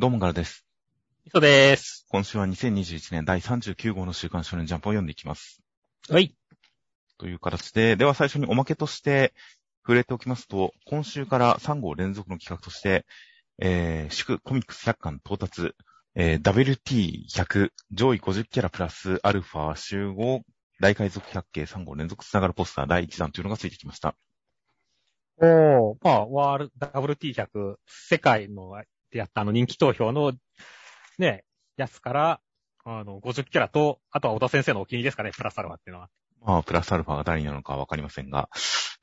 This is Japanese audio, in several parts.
どうもからです。そうです。今週は2021年第39号の週刊少年ジャンプを読んでいきます。はい。という形で、では最初におまけとして触れておきますと、今週から3号連続の企画として、えー、祝コミックス100巻到達、えー、WT100 上位50キャラプラスアルファ集合大海賊百景3号連続つながるポスター第1弾というのがついてきました。おー、まあ、ワール、WT100、世界のでやったあの人気投票の、ね、やつから、あの、50キャラと、あとは小田先生のお気に入りですかね、プラスアルファっていうのは。まあ、プラスアルファが誰なのかわかりませんが、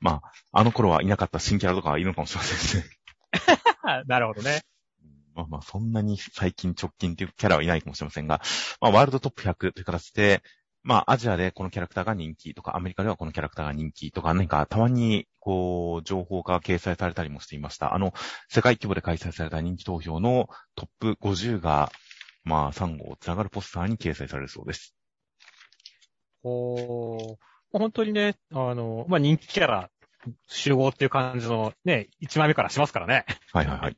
まあ、あの頃はいなかった新キャラとかはいるのかもしれませんね。なるほどね。まあまあ、そんなに最近直近っていうキャラはいないかもしれませんが、まあ、ワールドトップ100という形で、まあ、アジアでこのキャラクターが人気とか、アメリカではこのキャラクターが人気とか、何かたまに、こう、情報が掲載されたりもしていました。あの、世界規模で開催された人気投票のトップ50が、まあ、3号つながるポスターに掲載されるそうです。おー、本当にね、あの、まあ、人気キャラ集合っていう感じのね、1枚目からしますからね。はいはいはい。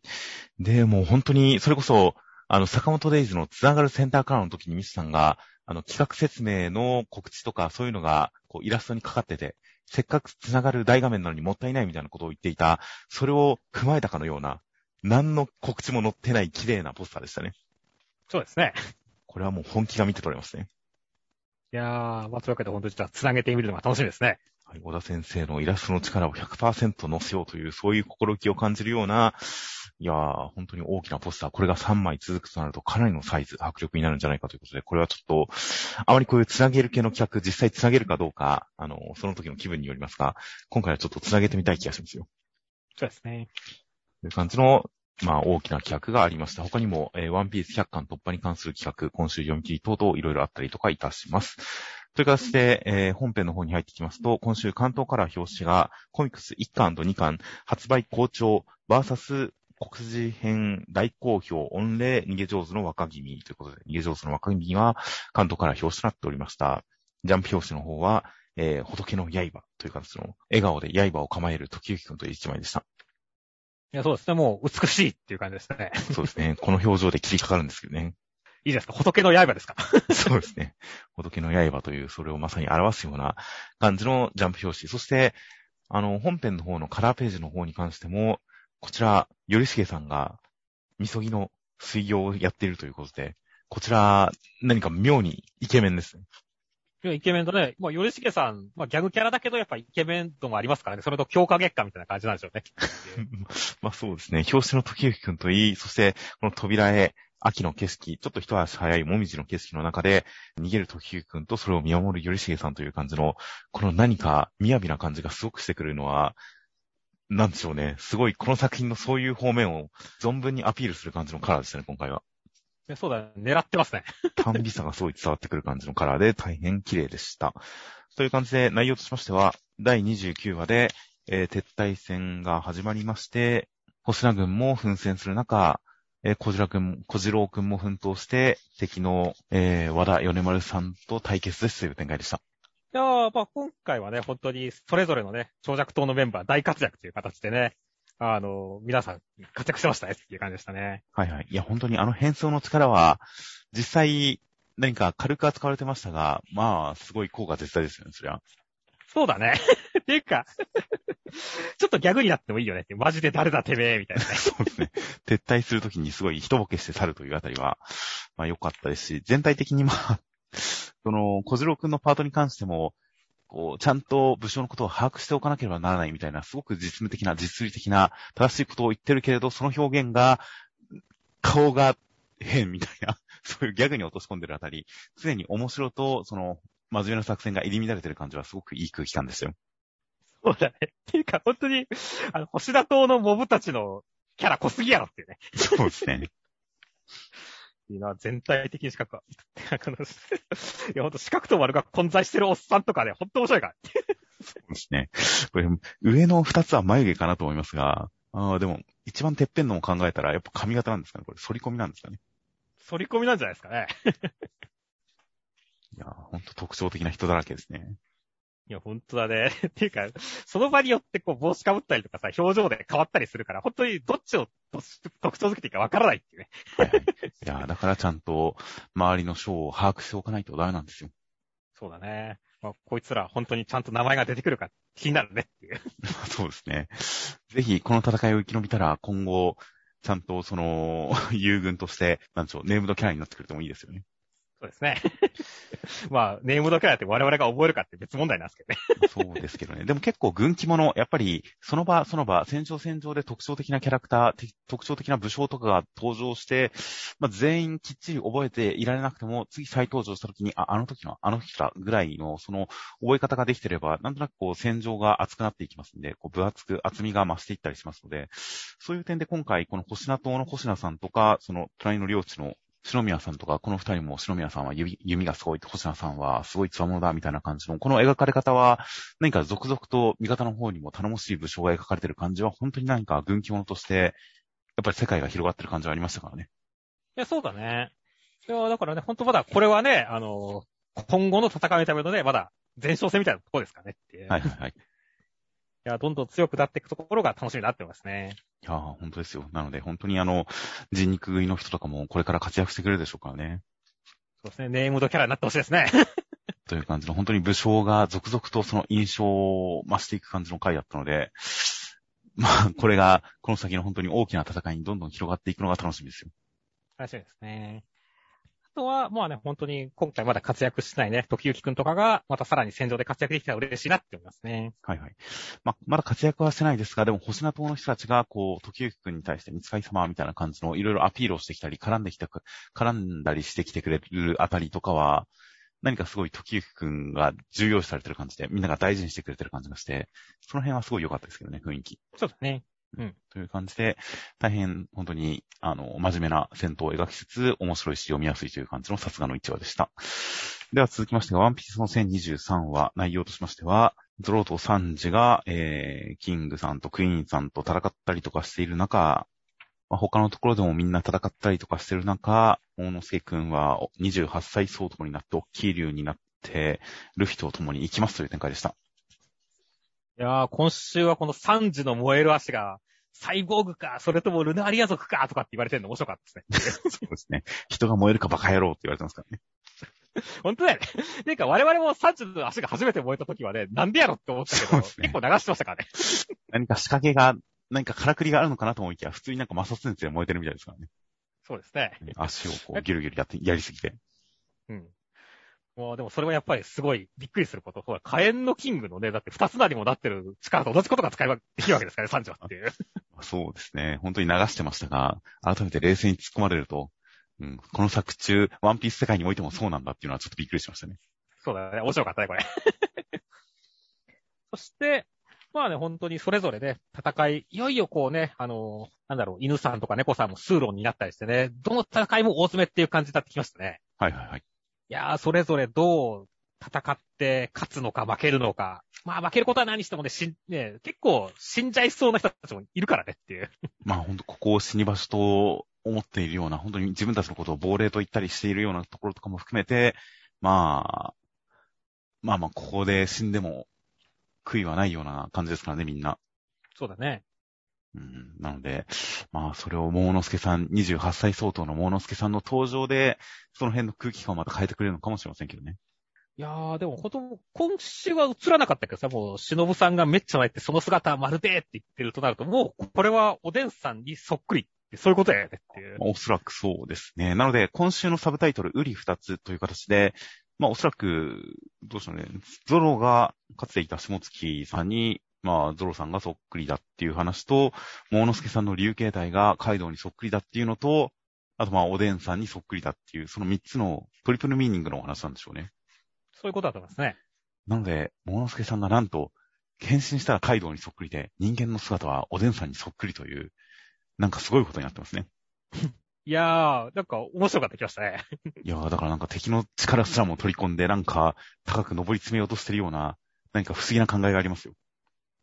で、もう本当に、それこそ、あの、坂本デイズのつながるセンターカラーの時にミスさんが、あの、企画説明の告知とかそういうのが、こう、イラストにかかってて、せっかくつながる大画面なのにもったいないみたいなことを言っていた、それを踏まえたかのような、何の告知も載ってない綺麗なポスターでしたね。そうですね。これはもう本気が見て取れますね。いやー、まあ、というわけで本当にじゃあ、繋げてみるのが楽しみですね。はい、小田先生のイラストの力を100%乗せようという、そういう心意気を感じるような、いやー、本当に大きなポスター、これが3枚続くとなるとかなりのサイズ、迫力になるんじゃないかということで、これはちょっと、あまりこういうつなげる系の企画、実際つなげるかどうか、あの、その時の気分によりますが、今回はちょっとつなげてみたい気がしますよ。そうですね。という感じの、まあ、大きな企画がありました。他にも、えーワンピース100巻突破に関する企画、今週読み切り等々いろいろあったりとかいたします。という形で、えー本編の方に入ってきますと、今週関東から表紙が、コミックス1巻と2巻、発売好調、バーサス国字編大好評、御礼、逃げ上手の若君ということで、逃げ上手の若君が関東から表紙となっておりました。ジャンプ表紙の方は、えー仏の刃という形の、笑顔で刃を構える時行くんという一枚でした。いや、そうですね。もう美しいっていう感じですね。そうですね。この表情で切りかかるんですけどね。いいですか？仏の刃ですか？そうですね。仏の刃という、それをまさに表すような感じのジャンプ表紙。そして、あの、本編の方のカラーページの方に関しても、こちら、よりしげさんが、みそぎの水行をやっているということで、こちら、何か妙にイケメンですね。イケメンとね、まあ、よりしげさん、まあ、ギャグキャラだけど、やっぱイケメン度もありますからね。それと強化月間みたいな感じなんでしょうね。まあそうですね。表紙の時行くんといい、そして、この扉へ、秋の景色、ちょっと一足早いもみじの景色の中で、逃げる時行くんとそれを見守るよりしげさんという感じの、この何か雅な感じがすごくしてくるのは、なんでしょうね。すごい、この作品のそういう方面を存分にアピールする感じのカラーでしたね、今回は。そうだね。狙ってますね。短美さがすごい伝わってくる感じのカラーで大変綺麗でした。という感じで内容としましては、第29話で、えー撤退戦が始まりまして、星名軍も奮戦する中、えー小次郎くん、小次郎くんも奮闘して、敵の、えー和田米丸さんと対決ですという展開でした。いやー、まあ、今回はね、本当に、それぞれのね、長尺党のメンバー大活躍という形でね、あの、皆さん活躍してましたねっていう感じでしたね。はいはい。いや、本当にあの変装の力は、実際、何か軽く扱われてましたが、まあ、すごい効果絶対ですよね、そりゃ。そうだね。っていうか、ちょっとギャグになってもいいよねって。マジで誰だてめえみたいな。そうですね。撤退するときにすごい一ボケして去るというあたりは、まあ良かったですし、全体的にまあ、その、小次郎くんのパートに関しても、こう、ちゃんと武将のことを把握しておかなければならないみたいな、すごく実務的な、実利的な、正しいことを言ってるけれど、その表現が、顔が変みたいな、そういうギャグに落とし込んでるあたり、常に面白と、その、真面目な作戦が入り乱れてる感じはすごくいい空気感ですよ。そうだね。っていうか、本当に、あの、星田島のモブたちのキャラ濃すぎやろっていうね。そうですね。いいな、全体的に四角は。いや、ほんと四角と丸が混在してるおっさんとかね、ほんと面白いから。そうですね。これ、上の二つは眉毛かなと思いますが、ああ、でも、一番てっぺんのを考えたら、やっぱ髪型なんですかねこれ、反り込みなんですかね反り込みなんじゃないですかね。いやー、ほんと特徴的な人だらけですね。いや、ほんとだね。っていうか、その場によってこう帽子かぶったりとかさ、表情で変わったりするから、本当にどっちを特徴づけていいかわからないっていうね。はいはい。いや、だからちゃんと周りの章を把握しておかないとダメなんですよ。そうだね。まあ、こいつら本当にちゃんと名前が出てくるか気になるねっていう。そうですね。ぜひ、この戦いを生き延びたら、今後、ちゃんとその、友軍として、なんでしょう、ネームドキャラになってくれてもいいですよね。そうですね。まあ、ネームドキャラって我々が覚えるかって別問題なんですけどね。そうですけどね。でも結構軍記物、やっぱり、その場、その場、戦場戦場で特徴的なキャラクター、特徴的な武将とかが登場して、まあ、全員きっちり覚えていられなくても、次再登場した時に、あ、あの時の、あの人だぐらいの、その、覚え方ができてれば、なんとなくこう、戦場が熱くなっていきますんで、こう、分厚く、厚みが増していったりしますので、そういう点で今回、この星名島の星名さんとか、その、隣の領地の篠宮さんとか、この二人も篠宮さんは弓弓がすごい、星名さんはすごい強者だ、みたいな感じの、この描かれ方は、何か続々と味方の方にも頼もしい武将が描かれてる感じは、本当に何か軍記物として、やっぱり世界が広がってる感じはありましたからね。いや、そうだね。いや、だからね、本当まだこれはね、あの、今後の戦いのためのね、まだ前哨戦みたいなところですかねって。はいはいはい。いや、どんどん強くなっていくところが楽しみになってますね。いやー、本当ですよ。なので、本当にあの、人肉食いの人とかもこれから活躍してくれるでしょうからね。そうですね、ネームドキャラになってほしいですね。という感じの、本当に武将が続々とその印象を増していく感じの回だったので、まあ、これが、この先の本当に大きな戦いにどんどん広がっていくのが楽しみですよ。楽しみですね。あとは、まあね、本当に今回まだ活躍してないね、時行くんとかが、またさらに戦場で活躍できたら嬉しいなって思いますね。はいはい。まあ、まだ活躍はしてないですが、でも、星名島の人たちが、こう、時行くんに対して、三使い様みたいな感じの、いろいろアピールをしてきたり、絡んできたく、絡んだりしてきてくれるあたりとかは、何かすごい時行くんが重要視されてる感じで、みんなが大事にしてくれてる感じがして、その辺はすごい良かったですけどね、雰囲気。そうだね。という感じで、大変本当に、あの、真面目な戦闘を描きつつ、面白いし読みやすいという感じのさすがの一話でした。では続きましてが、ワンピースの1023話、内容としましては、ゾロとサンジが、えー、キングさんとクイーンさんと戦ったりとかしている中、まあ、他のところでもみんな戦ったりとかしている中、大之助くんは28歳相当になって、大きい竜になって、ルフィと共に行きますという展開でした。いやー、今週はこの3時の燃える足が、サイボーグか、それともルナーリア族か、とかって言われてるの面白かったですね。そうですね。人が燃えるかバカ野郎って言われてますからね。本当だよね。てか、我々も3時の足が初めて燃えた時はね、なんでやろって思ったけど、ね結構流してましたからね。何か仕掛けが、何かからくりがあるのかなと思いきや、普通になんか摩擦熱で燃えてるみたいですからね。そうですね。足をこうギュルギュルやって、やりすぎて。うん。もう、でもそれはやっぱりすごいびっくりすること。ほら、火炎のキングのね、だって二つなりもなってる力と同じことが使えばできるわけですからね、3時はっていう。そうですね。本当に流してましたが、改めて冷静に突っ込まれると、うん、この作中、ワンピース世界においてもそうなんだっていうのはちょっとびっくりしましたね。そうだね。面白かったね、これ。そして、まあね、本当にそれぞれね、戦い、いよいよこうね、あの、なんだろう、犬さんとか猫さんも数論になったりしてね、どの戦いも大詰めっていう感じになってきましたね。はいはいはい。いやー、それぞれどう戦って勝つのか負けるのか。まあ負けることは何してもね、しん、ね、結構死んじゃいそうな人たちもいるからねっていう。まあ本当ここを死に場所と思っているような、本当に自分たちのことを亡霊と言ったりしているようなところとかも含めて、まあ、まあまあここで死んでも悔いはないような感じですからね、みんな。そうだね。うん、なので、まあ、それを桃之助さん、28歳相当の桃之助さんの登場で、その辺の空気感をまた変えてくれるのかもしれませんけどね。いやー、でもほんと、今週は映らなかったけどさ、もう、忍さんがめっちゃ泣いて、その姿はまるでって言ってるとなると、もう、これはおでんさんにそっくりって、そういうことやよねっていう。まあおそらくそうですね。なので、今週のサブタイトル、ウリ二つという形で、まあ、おそらく、どうしようね、ゾロが、かつていた下月さんに、まあ、ゾロさんがそっくりだっていう話と、桃之助さんの竜形態がカイドウにそっくりだっていうのと、あとまあ、おでんさんにそっくりだっていう、その三つのトリプルミーニングのお話なんでしょうね。そういうことだと思いますね。なので、桃之助さんがなんと、変身したらカイドウにそっくりで、人間の姿はおでんさんにそっくりという、なんかすごいことになってますね。いやー、なんか面白かった気がしたね。いやー、だからなんか敵の力すらも取り込んで、なんか高く登り詰めようとしてるような、何か不思議な考えがありますよ。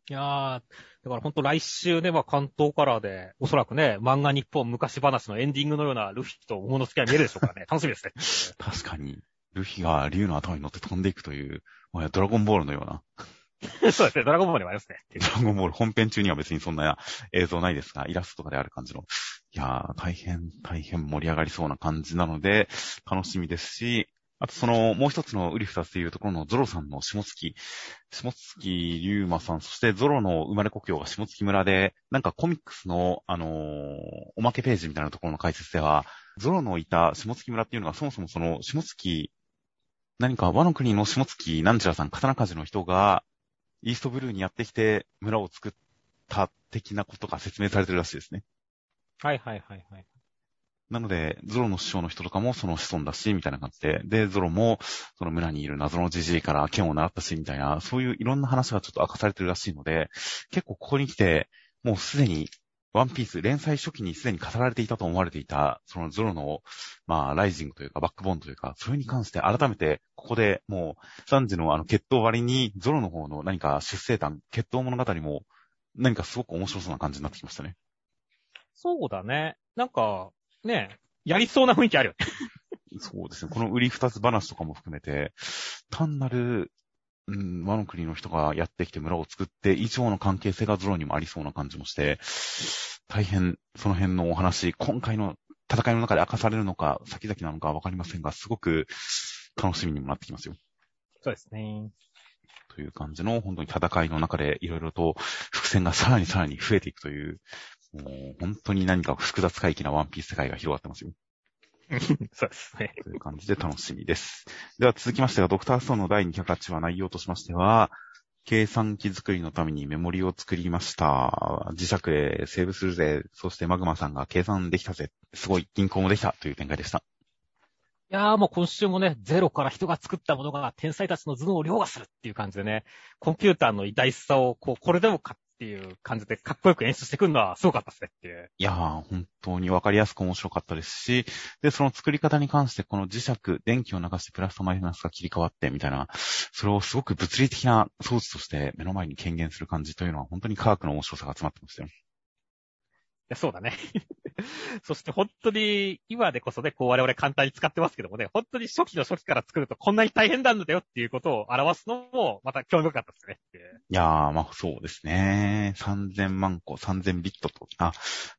いやー、だからほんと来週ね、まあ関東カラーで、おそらくね、漫画日本昔話のエンディングのようなルフィと桃之助が見えるでしょうからね。楽しみですね。確かに。ルフィが竜の頭に乗って飛んでいくという、もはやドラゴンボールのような、そうですね、ドラゴンボールにもありますね。ドラゴンボール本編中には別にそんな映像ないですが、イラストとかである感じの。いやー、大変、大変盛り上がりそうな感じなので、楽しみですし、あとその、もう一つのウリ二つというところのゾロさんの下月、下月龍馬さん、そしてゾロの生まれ故郷が下月村で、なんかコミックスの、あのーおまけページみたいなところの解説では、ゾロのいた下月村っていうのがそもそもその下月、何か和の国の下月なんちゃらさん、刀鍛冶の人が、イーストブルーにやってきて村を作った的なことが説明されてるらしいですね。はいはいはいはい。なので、ゾロの師匠の人とかもその子孫だし、みたいな感じで、で、ゾロもその村にいる謎のじじいから剣を習ったし、みたいな、そういういろんな話がちょっと明かされてるらしいので、結構ここに来て、もうすでに、ワンピース連載初期にすでに語られていたと思われていた、そのゾロの、まあ、ライジングというか、バックボーンというか、それに関して改めて、ここでもう、サンジのあの、決闘割に、ゾロの方の何か出生談、決闘物語も、何かすごく面白そうな感じになってきましたね。そうだね。なんか、ね、やりそうな雰囲気あるよね。そうですね。この売り二つ話とかも含めて、単なる、うん、和の国の人がやってきて村を作って以上の関係性がゾロにもありそうな感じもして、大変その辺のお話、今回の戦いの中で明かされるのか、先々なのかわかりませんが、すごく楽しみにもなってきますよ。そうですね。という感じの、本当に戦いの中でいろいろと伏線がさらにさらに増えていくという、もう本当に何か複雑回帰なワンピース世界が広がってますよ。そうですね。という感じで楽しみです。では続きましてが、ドクターストーンの第208話内容としましては、計算機作りのためにメモリを作りました。磁石でセーブするぜ。そしてマグマさんが計算できたぜ。すごい、銀行もできたという展開でした。いやーもう今週もね、ゼロから人が作ったものが天才たちの頭脳を凌駕するっていう感じでね、コンピューターの偉大さを、こう、これでもかっっていう感じでかっこよく演出してくるのはすごかったですねっていう。いやー、本当にわかりやすく面白かったですし、で、その作り方に関して、この磁石、電気を流してプラスとマイナスが切り替わってみたいな、それをすごく物理的な装置として目の前に権限する感じというのは、本当に科学の面白さが詰まってましたよ。いや、そうだね。そして本当に、今でこそね、こう我々簡単に使ってますけどもね、本当に初期の初期から作るとこんなに大変なんだよっていうことを表すのも、また興味深かったですねいやー、まあそうですね。3000万個、3000ビットと、あ、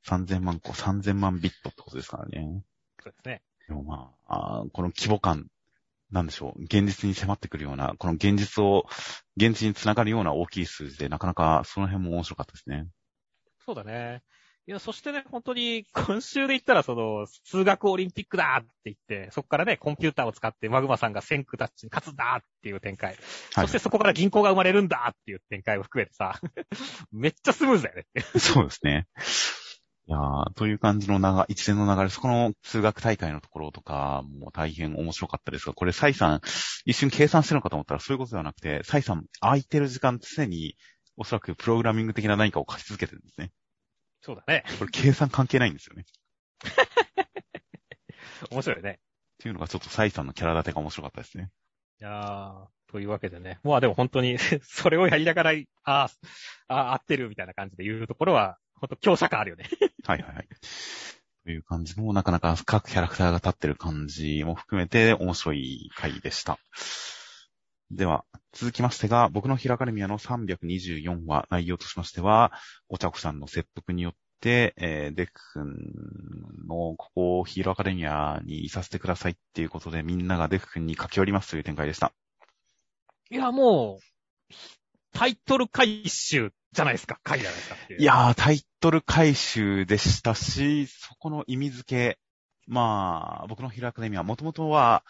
3000万個、3000万ビットってことですからね。そうですね。でもまあ、あーこの規模感、なんでしょう、現実に迫ってくるような、この現実を、現実につながるような大きい数字で、なかなかその辺も面白かったですね。そうだね。いや、そしてね、本当に今週で言ったら、その、数学オリンピックだって言って、そこからね、コンピューターを使ってマグマさんが先駆たちに勝つんだっていう展開。はいそしてそこから銀行が生まれるんだっていう展開を含めてさ、めっちゃスムーズだよね。そうですね。いやーという感じの長、一連の流れ、そこの数学大会のところとかも大変面白かったですが、これ、サイさん、一瞬計算してるのかと思ったらそういうことではなくて、サイさん、空いてる時間常に、おそらくプログラミング的な何かを書き続けてるんですね。そうだね。これ計算関係ないんですよね。面白いよね。っていうのがちょっとサイさんのキャラ立てが面白かったですね。いやー、というわけでね。まあでも本当に、それをやりながら、あーあー、合ってるみたいな感じで言うところは、本当強者感あるよね。はいはいはい。という感じの、なかなか各キャラクターが立ってる感じも含めて面白い回でした。では、続きましてが、僕のヒラアカデミアの324話、内容としましては、お茶子さんの説得によって、えー、デク君のここをヒーローアカデミアにいさせてくださいっていうことで、みんながデク君に駆け寄りますという展開でした。いや、もう、タイトル回収じゃないですか。回じゃないですかいう。いやー、タイトル回収でしたし、そこの意味付け、まあ、僕のヒーローアカデミア、もともとは、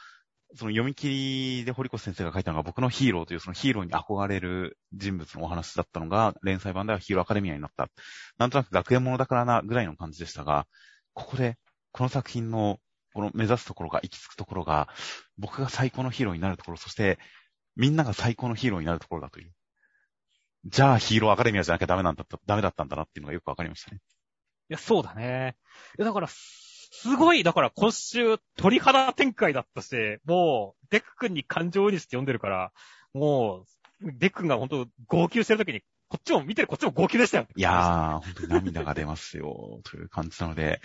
その読み切りで堀越先生が書いたのが僕のヒーローというそのヒーローに憧れる人物のお話だったのが、連載版ではヒーローアカデミアになった。なんとなく学園ものだからな、ぐらいの感じでしたが、ここで、この作品の、この目指すところが、行き着くところが、僕が最高のヒーローになるところ、そして、みんなが最高のヒーローになるところだという。じゃあヒーローアカデミアじゃなきゃダメなんだった、ダメだったんだなっていうのがよくわかりましたね。いや、そうだね。いや、だから、すごい、だから今週、鳥肌展開だったし、もう、デク君に感情移入して読んでるから、もう、デク君が本当号泣してる時に、こっちも見てるこっちも号泣でしたよ。いやー、本当に涙が出ますよ、という感じなので、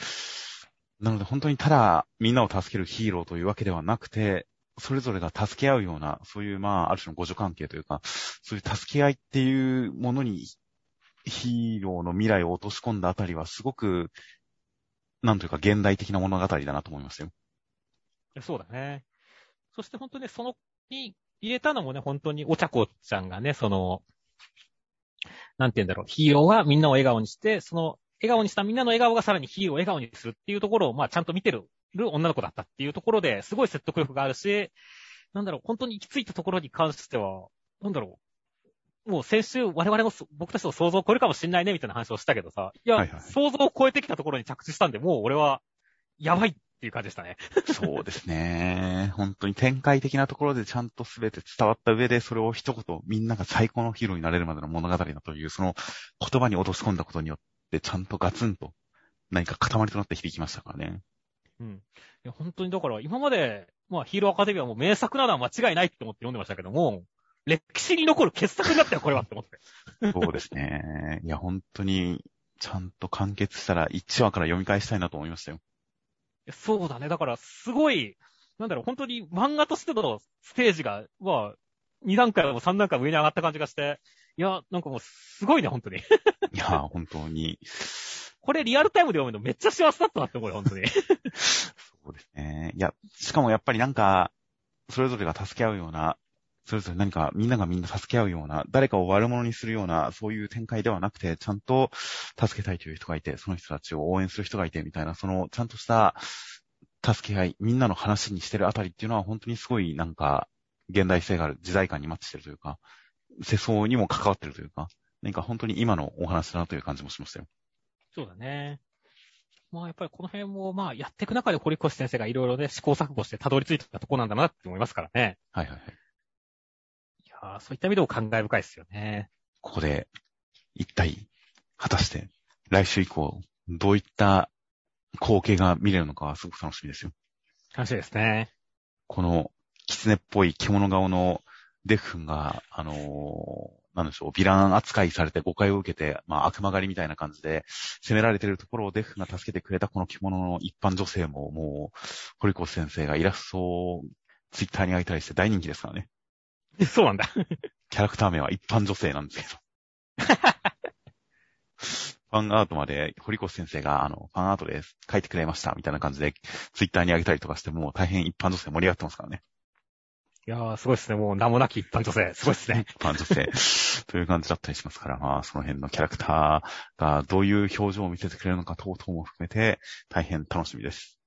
なので本当にただみんなを助けるヒーローというわけではなくて、それぞれが助け合うような、そういう、まあ、ある種の互助関係というか、そういう助け合いっていうものに、ヒーローの未来を落とし込んだあたりは、すごく、なんというか現代的な物語だなと思いますよ。そうだね。そして本当にその、に入れたのもね、本当にお茶子ちゃんがね、その、なんて言うんだろう、ヒーローがみんなを笑顔にして、その、笑顔にしたみんなの笑顔がさらにヒーローを笑顔にするっていうところを、まあちゃんと見てる女の子だったっていうところですごい説得力があるし、なんだろう、本当に行き着いたところに関しては、なんだろう、もう先週我々の僕たちの想像を超えるかもしんないねみたいな話をしたけどさ、いや、はいはい、想像を超えてきたところに着地したんで、もう俺は、やばいっていう感じでしたね。そうですね。本当に展開的なところでちゃんと全て伝わった上で、それを一言、みんなが最高のヒーローになれるまでの物語だという、その言葉に落とし込んだことによって、ちゃんとガツンと何か塊となって響きましたからね。うん。いや、本当にだから、今まで、まあ、ヒーローアカデミアも名作なのは間違いないって思って読んでましたけども、歴史に残る傑作になったよ、これはって思って。そうですね。いや、本当に、ちゃんと完結したら1話から読み返したいなと思いましたよ。そうだね。だから、すごい、なんだろう、本当に漫画としてのステージが、まあ、2段階も3段階も上に上がった感じがして、いや、なんかもう、すごいね、本当に。いや、本当に。これリアルタイムで読むのめっちゃ幸せだったなって思うよ、本当に。そうですね。いや、しかもやっぱりなんか、それぞれが助け合うような、それぞれ何かみんながみんな助け合うような、誰かを悪者にするような、そういう展開ではなくて、ちゃんと助けたいという人がいて、その人たちを応援する人がいて、みたいな、その、ちゃんとした助け合い、みんなの話にしてるあたりっていうのは本当にすごいなんか、現代性がある、時代感にマッチしてるというか、世相にも関わってるというか、何か本当に今のお話だなという感じもしましたよ。そうだね。まあやっぱりこの辺もまあやっていく中で堀越先生がいろいろね試行錯誤してたどり着いたとこなんだなって思いますからね。はいはいはい。そういった意味でも感慨深いですよね。ここで、一体、果たして来週以降、どういった光景が見れるのかはすごく楽しみですよ。楽しみですね。この、狐っぽい獣顔のデフンが、あのー、なんでしょう、ヴィラン扱いされて誤解を受けて、まあ悪魔狩りみたいな感じで攻められてるところをデフが助けてくれたこの着物の一般女性ももう、堀越先生がイラストをツイッターに上げたりして大人気ですからね。そうなんだ。キャラクター名は一般女性なんですけど。ファンアートまで堀越先生が、あの、ファンアートで書いてくれました、みたいな感じで、ツイッターに上げたりとかして、もう大変一般女性盛り上がってますからね。いやー、すごいですね。もう名もなき一般女性。すごいですね。一般女性。という感じだったりしますから、まあ、その辺のキャラクターがどういう表情を見せてくれるのか等々も含めて、大変楽しみです。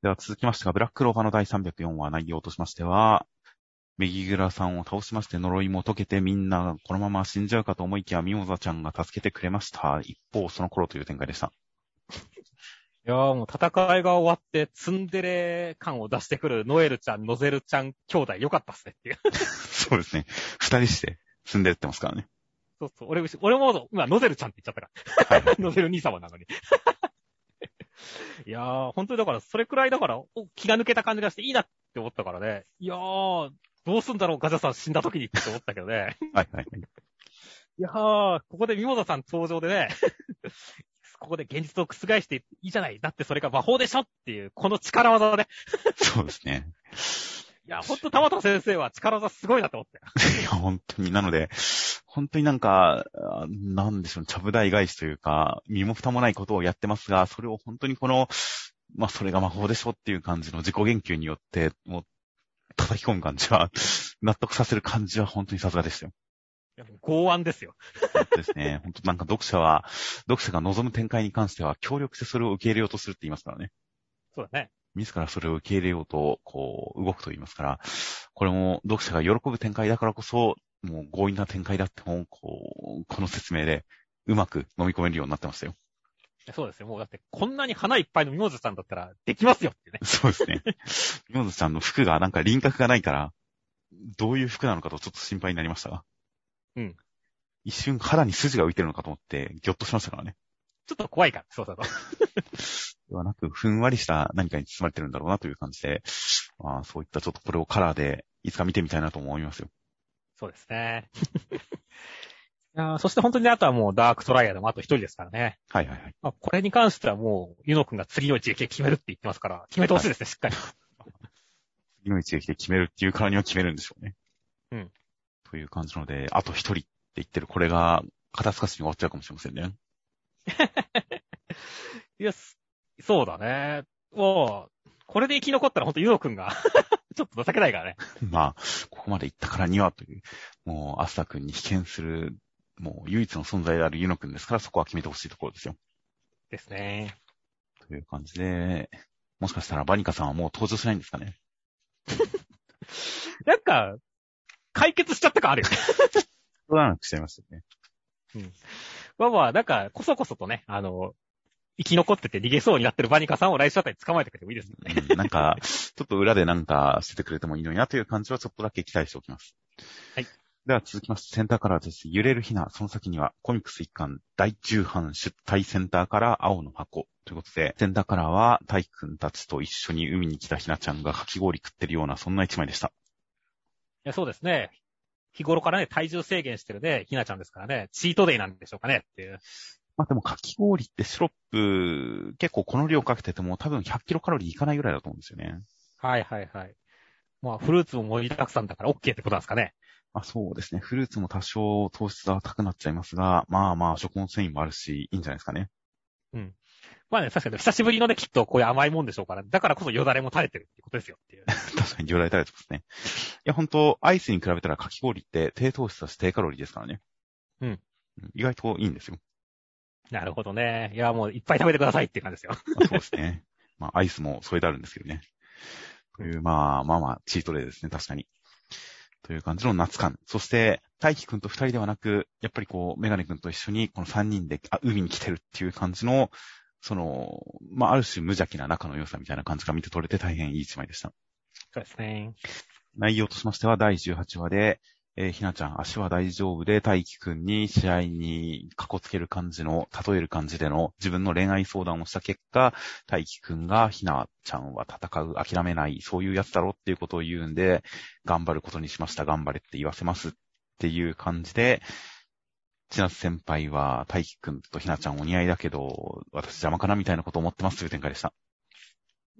では続きましてが、ブラックローバーの第304話内容としましては、メギグラさんを倒しまして呪いも解けてみんなこのまま死んじゃうかと思いきやミモザちゃんが助けてくれました。一方、その頃という展開でした。いやーもう戦いが終わって、ツンデレ感を出してくるノエルちゃん、ノゼルちゃん兄弟よかったっすねっていう。そうですね。二人してツンデレってますからね。そうそう。俺、俺も今ノゼルちゃんって言っちゃったから。はい、ノゼル兄様なのに。いやー、本当にだから、それくらいだから、気が抜けた感じがしていいなって思ったからね。いやー、どうすんだろう、ガジャさん死んだ時にって思ったけどね。はいはい。いやー、ここでミモザさん登場でね、ここで現実を覆していいじゃない。だってそれが魔法でしょっていう、この力技だね。そうですね。いや、ほんと玉田先生は力技すごいなと思って。いや、本当に、なので、本当になんか、なんでしょう、ちゃぶ台返しというか、身も蓋もないことをやってますが、それを本当にこの、まあ、それが魔法でしょっていう感じの自己言及によって、もう、叩き込む感じは、納得させる感じは本当にさすがでしたよ。剛腕ですよ。ですね。本当なんか読者は、読者が望む展開に関しては協力してそれを受け入れようとするって言いますからね。そうだね。自らそれを受け入れようと、こう、動くと言いますから、これも読者が喜ぶ展開だからこそ、もう強引な展開だっても、こう、この説明でうまく飲み込めるようになってましたよ。そうですよ。もうだって、こんなに花いっぱいのミモズさんだったら、できますよってね。そうですね。ミモズちゃんの服がなんか輪郭がないから、どういう服なのかとちょっと心配になりましたが。うん。一瞬肌に筋が浮いてるのかと思って、ぎょっとしましたからね。ちょっと怖いから、そうだと。ではなく、ふんわりした何かに包まれてるんだろうなという感じで、まあ、そういったちょっとこれをカラーで、いつか見てみたいなと思いますよ。そうですね。そして本当にあとはもうダークトライアルもあと一人ですからね。はいはいはい。まあ、これに関してはもう、ユノ君が次の一撃決めるって言ってますから、決めてほしいですね、はい、しっかり。井上一が来て決めるっていうからには決めるんでしょうね。うん。という感じなので、あと一人って言ってる、これが、肩透かしに終わっちゃうかもしれませんね。いや、すそうだね。もう、これで生き残ったらほんとユノくんが、ちょっと情けないからね。まあ、ここまで行ったからにはという、もう、アスタ君に被験する、もう唯一の存在であるユノ君ですから、そこは決めてほしいところですよ。ですね。という感じで、もしかしたらバニカさんはもう登場しないんですかね。なんか、解決しちゃった感あるよね。そうなくしちゃいましたね。まあまあ、なんか、こそこそとね、あの、生き残ってて逃げそうになってるバニカさんを来週あたり捕まえてくれてもいいですよね。うんなんか、ちょっと裏でなんかしててくれてもいいのになという感じはちょっとだけ期待しておきます。はい。では続きまして、センターカラーです。揺れるひな、その先にはコミックス一巻第10版出体センターカラー青の箱。ということで、センターカラーは大輝くんたちと一緒に海に来たひなちゃんがかき氷食ってるような、そんな一枚でした。いや、そうですね。日頃からね、体重制限してるね、ひなちゃんですからね、チートデイなんでしょうかねっていう。まあでもかき氷ってシロップ、結構この量かけてても多分100キロカロリーいかないぐらいだと思うんですよね。はいはいはい。まあ、フルーツも盛りだくさんだから OK ってことなんですかね。まあそうですね。フルーツも多少糖質は高くなっちゃいますが、まあまあ食物繊維もあるし、いいんじゃないですかね。まあね、確かに久しぶりのね、きっとこういう甘いもんでしょうから、だからこそよだれも垂れてるってことですよっていう。確かに言われたりとかですね。いや、本当アイスに比べたらかき氷って低糖質だし低カロリーですからね。うん。意外といいんですよ。なるほどね。いや、もういっぱい食べてくださいっていう感じですよ。まあ、そうですね。まあ、アイスも添えてあるんですけどね。という、まあ、まあまあ、チートデイですね、確かに。という感じの夏感。そして、大輝くんと二人ではなく、やっぱりこう、メガネくんと一緒に、この三人で、あ、海に来てるっていう感じの、その、まあ、ある種無邪気な仲の良さみたいな感じが見て取れて大変いい一枚でした。そうですね。内容としましては第18話で、えーひなちゃん足は大丈夫で、大輝くんに試合にかこつける感じの、例える感じでの自分の恋愛相談をした結果、大輝くんがひなちゃんは戦う、諦めない、そういうやつだろっていうことを言うんで、頑張ることにしました、頑張れって言わせますっていう感じで、千夏先輩は大輝くんとひなちゃんお似合いだけど、私邪魔かなみたいなこと思ってますという展開でした。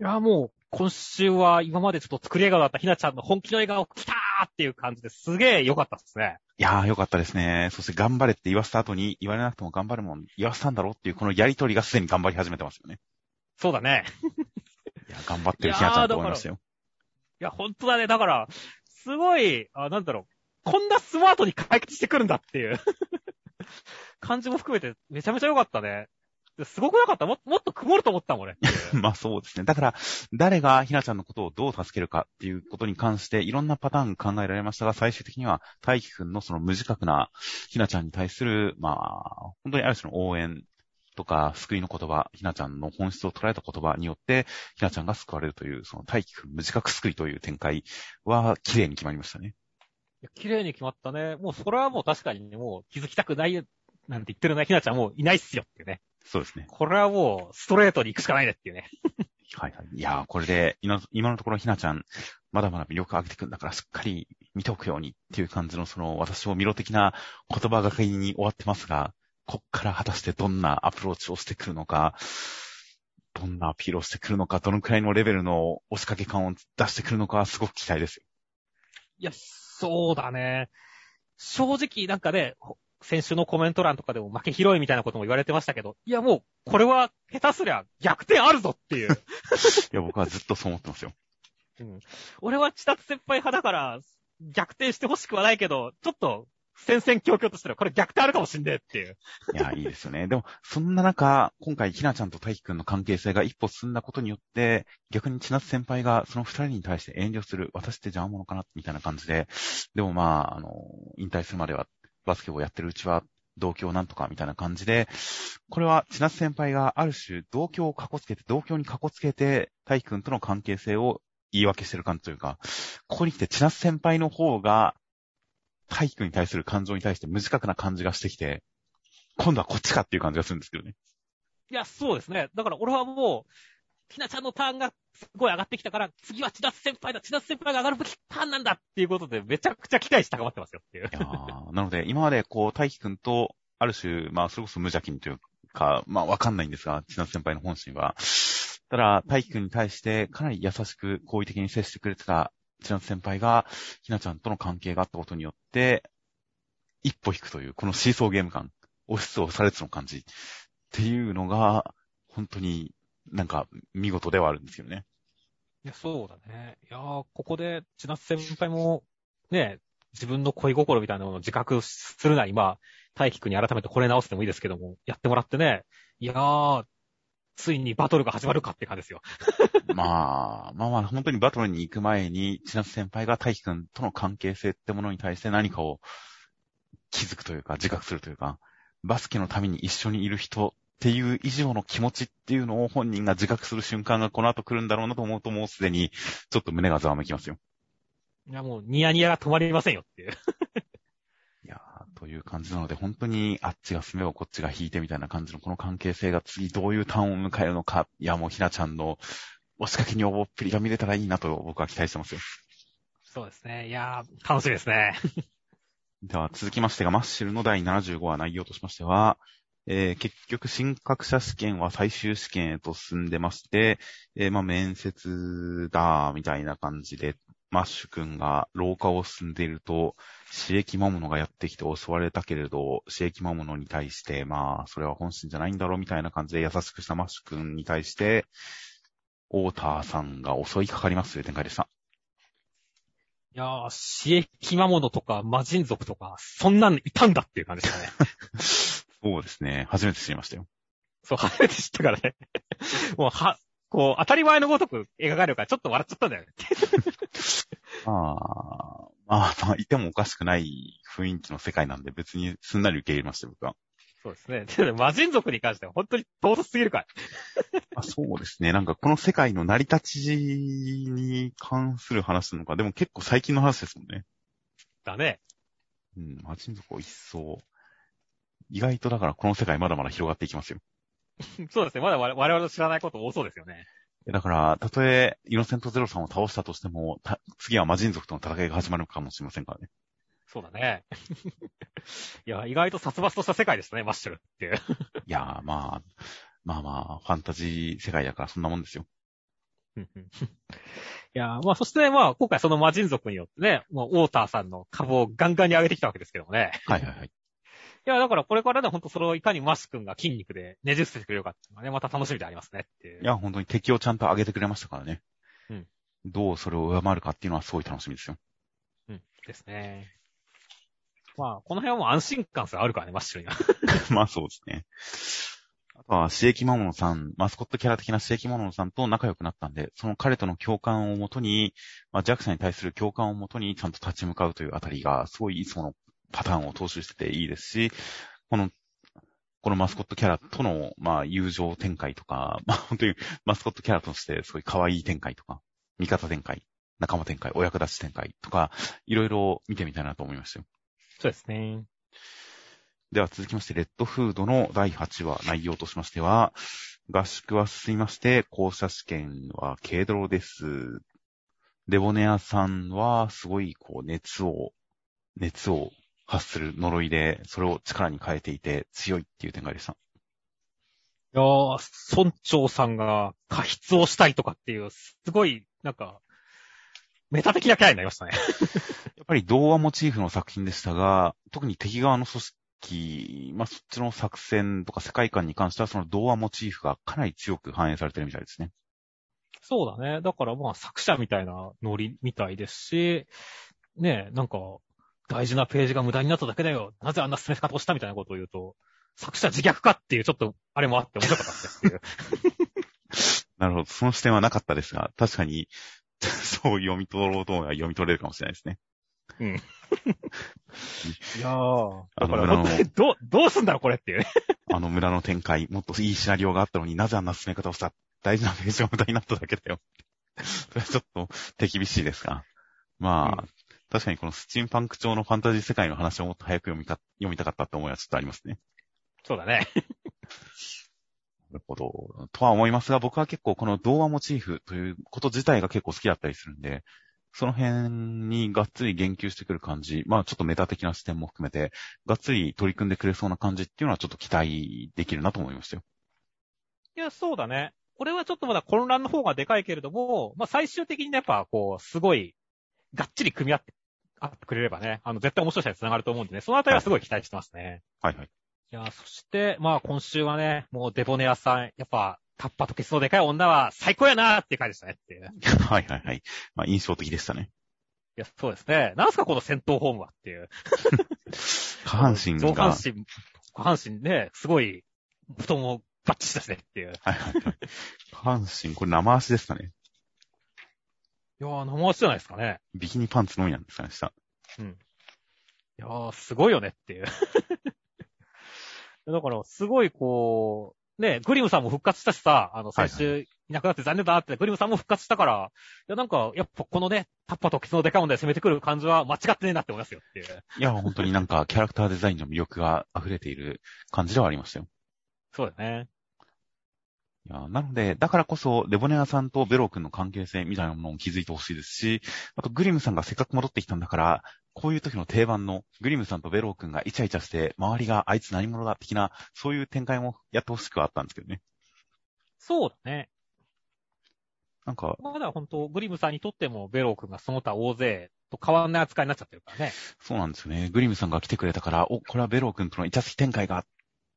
いや、もう、今週は今までちょっと作り笑顔だったひなちゃんの本気の笑顔来たーっていう感じですげえ良かったですね。いやー、よかったですね。そして頑張れって言わせた後に、言われなくても頑張るもん言わせたんだろうっていう、このやりとりがすでに頑張り始めてますよね。そうだね。いや、頑張ってるひなちゃんと思いましたよ。いや、本当だね。だから、すごい、あ、なんだろう。こんなスマートに解決してくるんだっていう 感じも含めてめちゃめちゃ良かったね。すごくなかった？ももっと曇ると思ったもんね。まあそうですね。だから、誰がひなちゃんのことをどう助けるかっていうことに関して、いろんなパターン考えられましたが、最終的には、大輝くんのその無自覚なひなちゃんに対する、まあ、本当にある種の応援とか、救いの言葉、ひなちゃんの本質を捉えた言葉によって、ひなちゃんが救われるという、その大輝くん無自覚救いという展開は、綺麗に決まりましたね。綺麗に決まったね。もうそれはもう確かにね、もう気づきたくないなんて言ってるね、ひなちゃんもういないっすよってね。そうですね。これはもうストレートに行くしかないねっていうね。はいはい。いやー、これで、今今のところひなちゃん、まだまだ魅力上げてくんだから、しっかり見ておくようにっていう感じの、その、私をミロ的な言葉がかりに終わってますが、こっから果たしてどんなアプローチをしてくるのか、どんなアピールをしてくるのか、どのくらいのレベルの押しかけ感を出してくるのか、すごく期待ですよ。いや、そうだね。正直なんかね、ほ先週のコメント欄とかでも負け広いみたいなことも言われてましたけど、いやもう、これは下手すりゃ逆転あるぞっていう。いや、僕はずっとそう思ってますよ。うん、俺は千達先輩派だから、逆転してほしくはないけど、ちょっと、戦々恐々としてる。これ逆転あるかもしんねえっていう。いや、いいですよね。でも、そんな中、今回、ひなちゃんと大輝くんの関係性が一歩進んだことによって、逆に千夏先輩がその二人に対して遠慮する、私って邪魔者かな、みたいな感じで、でもまあ、あの、引退するまでは、バスケをやってるうちは、同郷なんとか、みたいな感じで、これは千夏先輩がある種、同郷をかこつけて、同郷にかこつけて、大輝くんとの関係性を言い訳してる感じというか、ここに来て千夏先輩の方が、大輝くんに対する感情に対して無自覚な感じがしてきて、今度はこっちかっていう感じがするんですけどね。いや、そうですね。だから俺はもう、ひなちゃんのターンがすごい上がってきたから、次は千夏先輩だ、千夏先輩が上がるべきターンなんだっていうことで、めちゃくちゃ期待して高まってますよっていうい。やなので、今までこう、大輝くんと、ある種、まあ、それこそ無邪気にというか、まあ、わかんないんですが、千夏先輩の本心は。ただ、大輝くんに対して、かなり優しく、好意的に接してくれてた千夏先輩がひなちゃんとの関係があったことによって、一歩引くという、このシーソーゲーム感、押しつ押されつの感じっていうのが、本当になんか見事ではあるんですよね。いや、そうだね。いやーここで、千夏先輩も、ね、自分の恋心みたいなものを自覚するなり、まあ、大輝くんに改めてこれ直してもいいですけども、やってもらってね、いやー、ついにバトルが始まるかって感じですよ。まあ、まあまあ、本当にバトルに行く前に、千夏先輩が大輝くんとの関係性ってものに対して何かを気づくというか、自覚するというか、バスケのために一緒にいる人っていう以上の気持ちっていうのを本人が自覚する瞬間がこの後来るんだろうなと思うともうすでにちょっと胸がざわめきますよ。いや、もう、ニヤニヤが止まりませんよっていう。いやー、という感じなので、本当にあっちが攻めをこっちが引いてみたいな感じのこの関係性が次どういうターンを迎えるのか、いや、もうひなちゃんの押しかけに応募っぷりが見れたらいいなと僕は期待してますよ。そうですね。いやー、楽しみですね。では続きましてが、マッシュルの第75話内容としましては、えー結局、新格者試験は最終試験へと進んでまして、えーまあ、面接だ、みたいな感じで、マッシュ君が廊下を進んでいると、刺激魔物がやってきて襲われたけれど、刺激魔物に対して、まあ、それは本心じゃないんだろう、みたいな感じで優しくしたマッシュ君に対して、オーターさんが襲いかかりますという展開でした。いやー、刺激魔物とか魔人族とか、そんなのいたんだっていう感じでしたね。そうですね。初めて知りましたよ。そう、初めて知ったからね。もう、は、こう、当たり前のごとく描かれるから、ちょっと笑っちゃったんだよね。まあ、まあまあ、いてもおかしくない雰囲気の世界なんで別にすんなり受け入れましたよ、僕は。そうですね。で魔人族に関しては本当に唐突すぎるから。あそうですね。なんかこの世界の成り立ちに関する話なのか、でも結構最近の話ですもんね。だね。うん、魔人族を一層。意外とだからこの世界まだまだ広がっていきますよ。そうですね。まだ我我々の知らないこと多そうですよね。だから、たとえ、イノセントゼロさんを倒したとしても、た次は魔人族との戦いが始まるかもしれませんからね。そうだね。いや、意外と殺伐とした世界ですね、マッシュルっていう。いやー、まあ、まあまあ、ファンタジー世界だからそんなもんですよ。いや、まあ、そしてまあ、今回その魔人族によってね、もう、ウォーターさんの株をガンガンに上げてきたわけですけどもね。はいはいはい。いや、だからこれからね、ほんとそれをいかにマッシュ君が筋肉でねじ伏せてくれるかっていうのがね、また楽しみでありますねっていう。いや、本当に敵をちゃんと上げてくれましたからね。うん。どうそれを上回るかっていうのはすごい楽しみですよ。うん。ですね。まあ、この辺はもう安心感すらあるからね、マッシュルには。まあそうですね。あとは、刺激魔物さん、マスコットキャラ的な刺激魔物さんと仲良くなったんで、その彼との共感をもとに、まあ、弱者に対する共感をもとにちゃんと立ち向かうというあたりが、すごいいつものパターンを踏襲してていいですし、この、このマスコットキャラとの、まあ、友情展開とか、まあ、本当にマスコットキャラとしてすごい可愛い展開とか、味方展開、仲間展開、お役立ち展開とか、いろいろ見てみたいなと思いましたよ。そうですね。では続きまして、レッドフードの第8話内容としましては、合宿は進みまして、校舎試験は軽泥です。デボネアさんはすごいこう熱を、熱を発する呪いで、それを力に変えていて強いっていう展開でした。いやー、村長さんが過失をしたいとかっていう、すごい、なんか、メタ的なキャラになりましたね。やっぱり童話モチーフの作品でしたが、特に敵側の組織、まあ、そっちの作戦とか世界観に関してはその童話モチーフがかなり強く反映されてるみたいですね。そうだね。だからまあ作者みたいなノリみたいですし、ねえ、なんか、大事なページが無駄になっただけだよ。なぜあんな進め方をしたみたいなことを言うと、作者自虐かっていうちょっと、あれもあって面白かったですっていう。なるほど。その視点はなかったですが、確かに、そう読み取ろうと思えば読み取れるかもしれないですね。うん。いやー。あのだから本当にどう、どうすんだろうこれっていうね。あの村の展開、もっといいシナリオがあったのになぜあんな進め方をした？大事なページが無駄になっただけだよ。それはちょっと手厳しいですが。まあ、う確かにこのスチームパンク調のファンタジー世界の話をもっと早く読みか、読みたかったって思いはちょっとありますね。そうだね。なるほど。とは思いますが、僕は結構この童話モチーフということ自体が結構好きだったりするんで、その辺にがっつり言及してくる感じ、まあちょっとメタ的な視点も含めて、がっつり取り組んでくれそうな感じっていうのはちょっと期待できるなと思いましたよ。いや、そうだね。これはちょっとまだ混乱の方がでかいけれども、まあ最終的にやっぱこう、すごい、がっちり組み合って、あってくれればね、あの、絶対面白さに繋がると思うんでね、そのあたりはすごい期待してますね。はいはい。いや、そして、まあ今週はね、もうデボネアさん、やっぱ、タッパとケツのでかい女は最高やなーって感じでしたねっていう。い はいはいはい。まあ印象的でしたね。や、そうですね。なんすかこの戦闘ホームはっていう。下半身上が。半身、下半身ね、すごい、布団をバッチしたしねっていう。いはいはいはい。下半身、これ生足ですかね。やー、生足じゃないですかね。ビキニパンツのみなんですかね、下。うん。いやー、すごいよねっていう。だから、すごいこう、ね、グリムさんも復活したしさ、あの、はい先週いなくなって残念だなって、グリムさんも復活したから、いや、なんか、やっぱこのね、タッパとケツのデカモンで攻めてくる感じは間違ってねえなって思いますよっていう。いや、本当になんかキャラクターデザインの魅力が溢れている感じではありましたよ。そうだよね。いや、なので、だからこそ、レボネアさんとベロー君の関係性みたいなものを気づいてほしいですし、あとグリムさんがせっかく戻ってきたんだから、こういう時の定番のグリムさんとベロー君がイチャイチャして、周りがあいつ何者だ的な、そういう展開もやってほしくはあったんですけどね。そうだね。なんか、まだ本当、グリムさんにとってもベロー君がその他大勢と変わんない扱いになっちゃってるからね。そうなんですよね。グリムさんが来てくれたから、お、これはベロー君とのイチャつき展開が、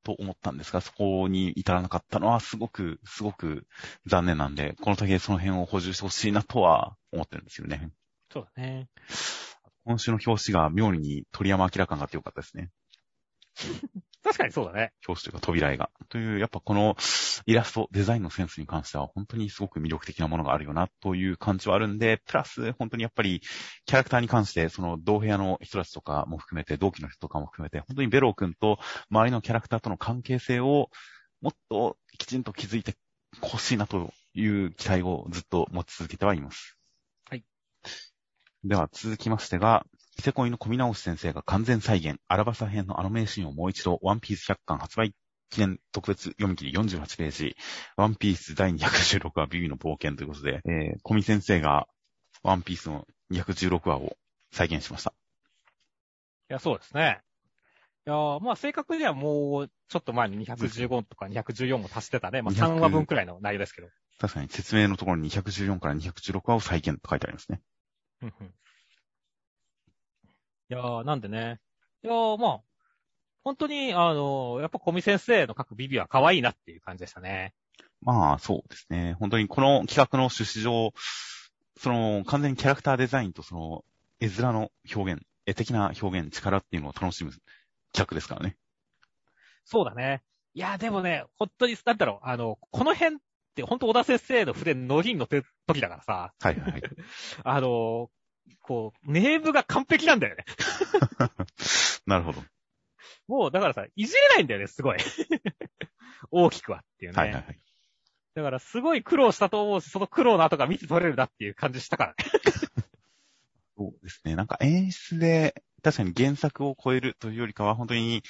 と思ったんですが、そこに至らなかったのは、すごく、すごく残念なんで、この時その辺を補充してほしいなとは思ってるんですよね。そうだね。今週の表紙が妙に鳥山明感があってよかったですね。確かにそうだね。表紙というか扉絵が。という、やっぱこのイラスト、デザインのセンスに関しては本当にすごく魅力的なものがあるよなという感じはあるんで、プラス本当にやっぱりキャラクターに関して、その同部屋の人たちとかも含めて、同期の人とかも含めて、本当にベロー君と周りのキャラクターとの関係性をもっときちんと築いてほしいなという期待をずっと持ち続けてはいます。はい。では続きましてが、キセコイの小見直し先生が完全再現、アラバサ編のあの名シーンをもう一度、ワンピース100巻発売記念特別読み切り48ページ、ワンピース第216話ビビの冒険ということで、えー、小見先生がワンピースの216話を再現しました。いや、そうですね。いやーまあ正確にはもう、ちょっと前に215とか214も足してたね。まあ3話分くらいの内容ですけど。確かに説明のところに214から216話を再現と書いてありますね。うんうんいやーなんでね。いやーまあ、本当に、あのーやっぱ小見先生の書くビビは可愛いなっていう感じでしたね。まあ、そうですね。本当にこの企画の趣旨上、その、完全にキャラクターデザインとその、絵面の表現、絵的な表現、力っていうのを楽しむ企画ですからね。そうだね。いやーでもね、本当に、なんだろう、あの、この辺って本当小田先生の筆ノリに乗ってる時だからさ、はいはいはい。あのーこう、ネームが完璧なんだよね。なるほど。もう、だからさ、いじれないんだよね、すごい。大きくはっていうね。はいはいはい。だから、すごい苦労したと思うし、その苦労の後が見て取れるなっていう感じしたからね。そうですね。なんか演出で、確かに原作を超えるというよりかは、本当に、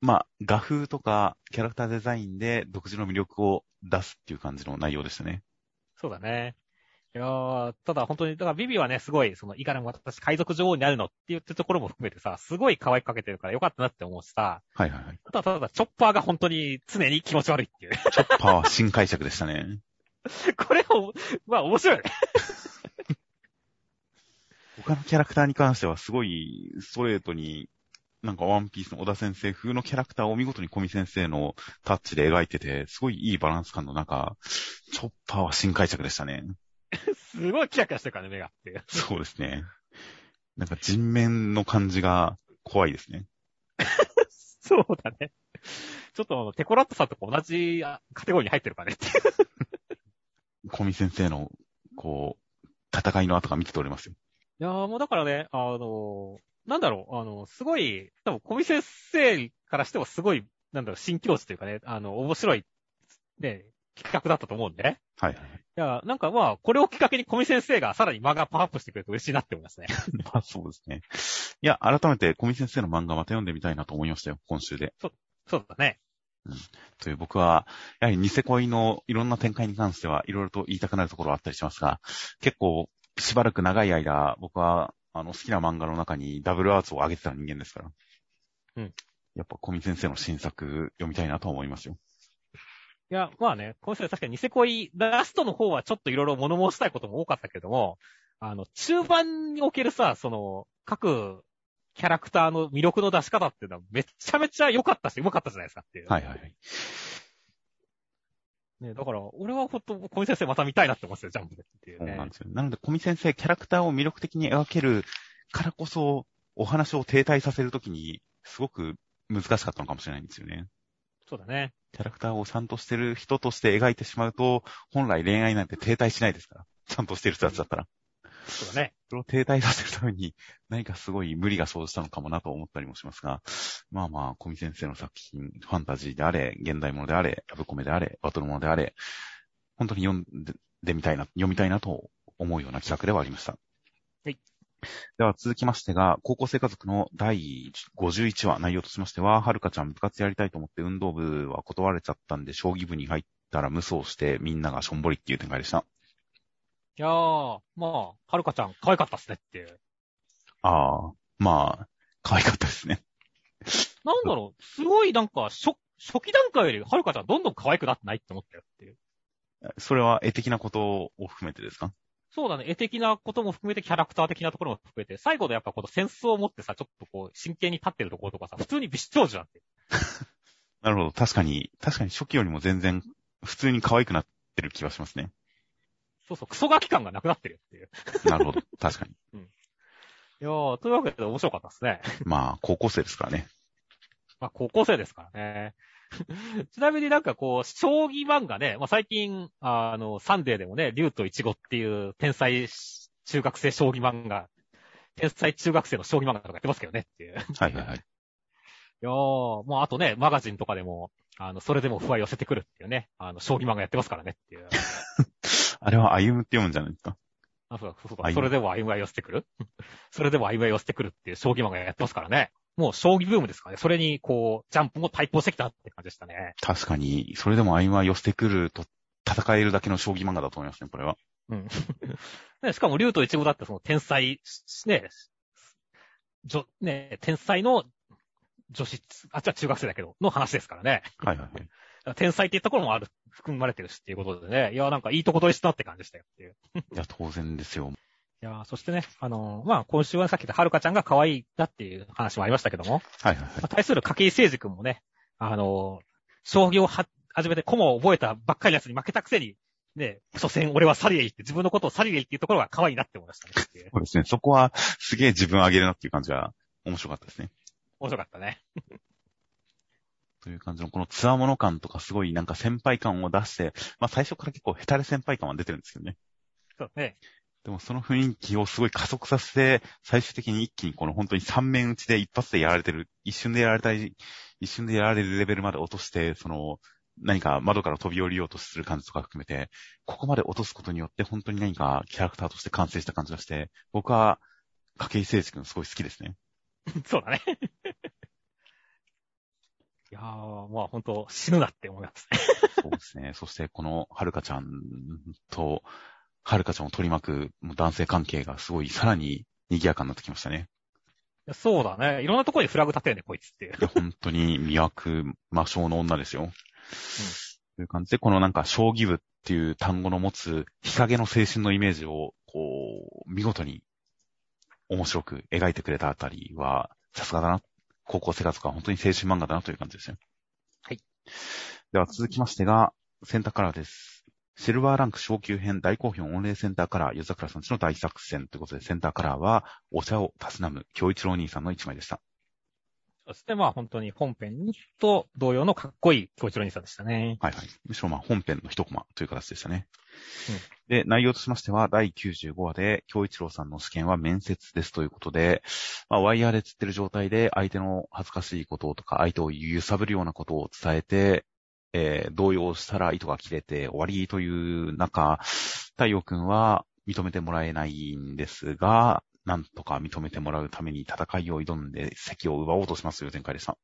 まあ、画風とかキャラクターデザインで独自の魅力を出すっていう感じの内容でしたね。そうだね。いやーただ本当に、だからビビはね、すごい、その、いかにも私海賊女王になるのって言ってるところも含めてさ、すごい可愛くかけてるからよかったなって思うしさ、はいはいはい。ただただチョッパーが本当に常に気持ち悪いっていう。チョッパーは新解釈でしたね。これも、まあ面白いよね。他のキャラクターに関してはすごいストレートに、なんかワンピースの小田先生風のキャラクターを見事に小見先生のタッチで描いてて、すごいいいバランス感の中、チョッパーは新解釈でしたね。すごいキラキラしてるからね、目がっていう。そうですね。なんか人面の感じが怖いですね。そうだね。ちょっとあの、テコラットさんとか同じあカテゴリーに入ってるからねっていう。小見先生の、こう、戦いの後が見て取れますよ。いやーもうだからね、あのなんだろう、あの、すごい、多分、小見先生からしてもすごい、なんだろう、新境地というかね、あの、面白い、ね、企画だったと思うんでね。はいはい。いや、なんかまあ、これをきっかけに小見先生がさらに漫画パワーアップしてくれると嬉しいなって思いますね。まあそうですね。いや、改めて小見先生の漫画また読んでみたいなと思いましたよ、今週で。そうだね。という僕は、やはりニセ恋のいろんな展開に関してはいろいろと言いたくなるところはあったりしますが、結構しばらく長い間、僕はあの好きな漫画の中にダブルアーツを上げてた人間ですから。うん。やっぱ小見先生の新作読みたいなと思いますよ。いや、まあね、今週は確かにニセ恋、ラストの方はちょっといろいろ物申したいことも多かったけども、あの、中盤におけるさ、その、各キャラクターの魅力の出し方っていうのはめちゃめちゃ良かったし、上手かったじゃないですかっていう。はいはいはい。ね、だから、俺はほんと、小見先生また見たいなって思ってたよ、ジャンプでっていうね。そうなんですよ。なので、小見先生、キャラクターを魅力的に描けるからこそ、お話を停滞させるときに、すごく難しかったのかもしれないんですよね。そうだね。キャラクターをちゃんとしてる人として描いてしまうと、本来恋愛なんて停滞しないですから。ちゃんとしてる人たちだったら。そうだね。それを停滞させるために、何かすごい無理が生じたのかもなと思ったりもしますが、まあまあ、小見先生の作品、ファンタジーであれ、現代ものであれ、ラブコメであれ、バトルものであれ、本当に読んでみたいな、読みたいなと思うような企画ではありました。はい。では続きましてが、高校生家族の第51話、内容としましては、はるかちゃん部活やりたいと思って運動部は断られちゃったんで、将棋部に入ったら無双してみんながしょんぼりっていう展開でした。いやー、まあ、はるかちゃん可愛かったっすねっていう。ああ、まあ、可愛かったですね。なんだろう、すごいなんか、初、初期段階よりはるかちゃんどんどん可愛くなってないって思ったよっていう。それは絵的なことを含めてですか？そうだね、絵的なことも含めて、キャラクター的なところも含めて、最後のやっぱこのセンスを持ってさ、ちょっとこう、真剣に立ってるところとかさ、普通に美少女なんて。なるほど。確かに、確かに初期よりも全然普通に可愛くなってる気がしますね。そうそう、クソガキ感がなくなってるよっていう。なるほど。確かに。いやー、というわけで面白かったですね。まあ、高校生ですからね。まあ、高校生ですからね。ちなみになんかこう、将棋漫画ね、まあ最近、あの、サンデーでもね、竜とイチゴっていう天才中学生将棋漫画、天才中学生の将棋漫画とかやってますけどねっていう。いはいはいはい。やー、まああとね、マガジンとかでも、あの、それでも不安寄せてくるっていうね、あの、将棋漫画やってますからねっていう。あれは歩むって読むんじゃないですか？あ、そうか、そうか。それでも歩みは寄せてくる？それでも歩みは寄せてくるっていう将棋漫画やってますからね。もう将棋ブームですからね。それに、こう、ジャンプも対抗してきたって感じでしたね。確かに、それでも歩は寄せてくると戦えるだけの将棋漫画だと思いますね、これは。うん。ね、しかも、竜とイチゴだってその天才、ね、じょ、ね、天才の女子、あっちは中学生だけど、の話ですからね。はいはいはい。天才って言ったところもある、含まれてるしっていうことでね。いや、なんかいいとこ取りしたって感じでしたよっていう。いや、当然ですよ。いや、そしてね、あのーまあ、今週はさっき言ったはるかちゃんが可愛いだっていう話もありましたけども、はいはいはいまあ、。対する筧誠司君もね、あのー将棋をは、始めて駒を覚えたばっかりのやつに負けたくせに、ね、所詮俺はサリエイって自分のことをサリエイっていうところが可愛いなって思いましたね。そうですね。そこは、すげえ自分上げるなっていう感じが面白かったですね。面白かったね。という感じの、このツアーもの感とかすごいなんか先輩感を出して、まあ最初から結構ヘタレ先輩感は出てるんですけどね。そうね。でもその雰囲気をすごい加速させて、最終的に一気にこの本当に三面打ちで一発でやられてる、一瞬でやられたい、一瞬でやられるレベルまで落として、その、何か窓から飛び降りようとする感じとか含めて、ここまで落とすことによって本当に何かキャラクターとして完成した感じがして、僕は、筧誠司君すごい好きですね。そうだね。いやー、まあ本当死ぬなって思いますね。そうですね。そしてこのはるかちゃんと、はるかちゃんを取り巻く男性関係がすごいさらに賑やかになってきましたね。そうだね。いろんなところにフラグ立てるね、こいつっていう。いや、本当に魅惑、魔性の女ですよ。という感じで、このなんか、将棋部っていう単語の持つ、日陰の青春のイメージを、こう、見事に面白く描いてくれたあたりは、さすがだな。高校生活が本当に青春漫画だなという感じですね。はい。では続きましてが、センターカラーです。シルバーランク昇級編大好評御礼センターカラー、夜桜さんちの大作戦ということで、センターカラーは、お茶をたしなむ、京一郎兄さんの一枚でした。そしてまあ本当に本編と同様のかっこいい京一郎兄さんでしたね。はいはい。むしろまあ本編の一コマという形でしたね。うんで、内容としましては、第95話で、京一郎さんの試験は面接ですということで、まあ、ワイヤーで釣ってる状態で、相手の恥ずかしいこととか、相手を揺さぶるようなことを伝えて、えー動揺したら糸が切れて終わりという中、太陽くんは認めてもらえないんですが、なんとか認めてもらうために戦いを挑んで席を奪おうとしますという展開でした。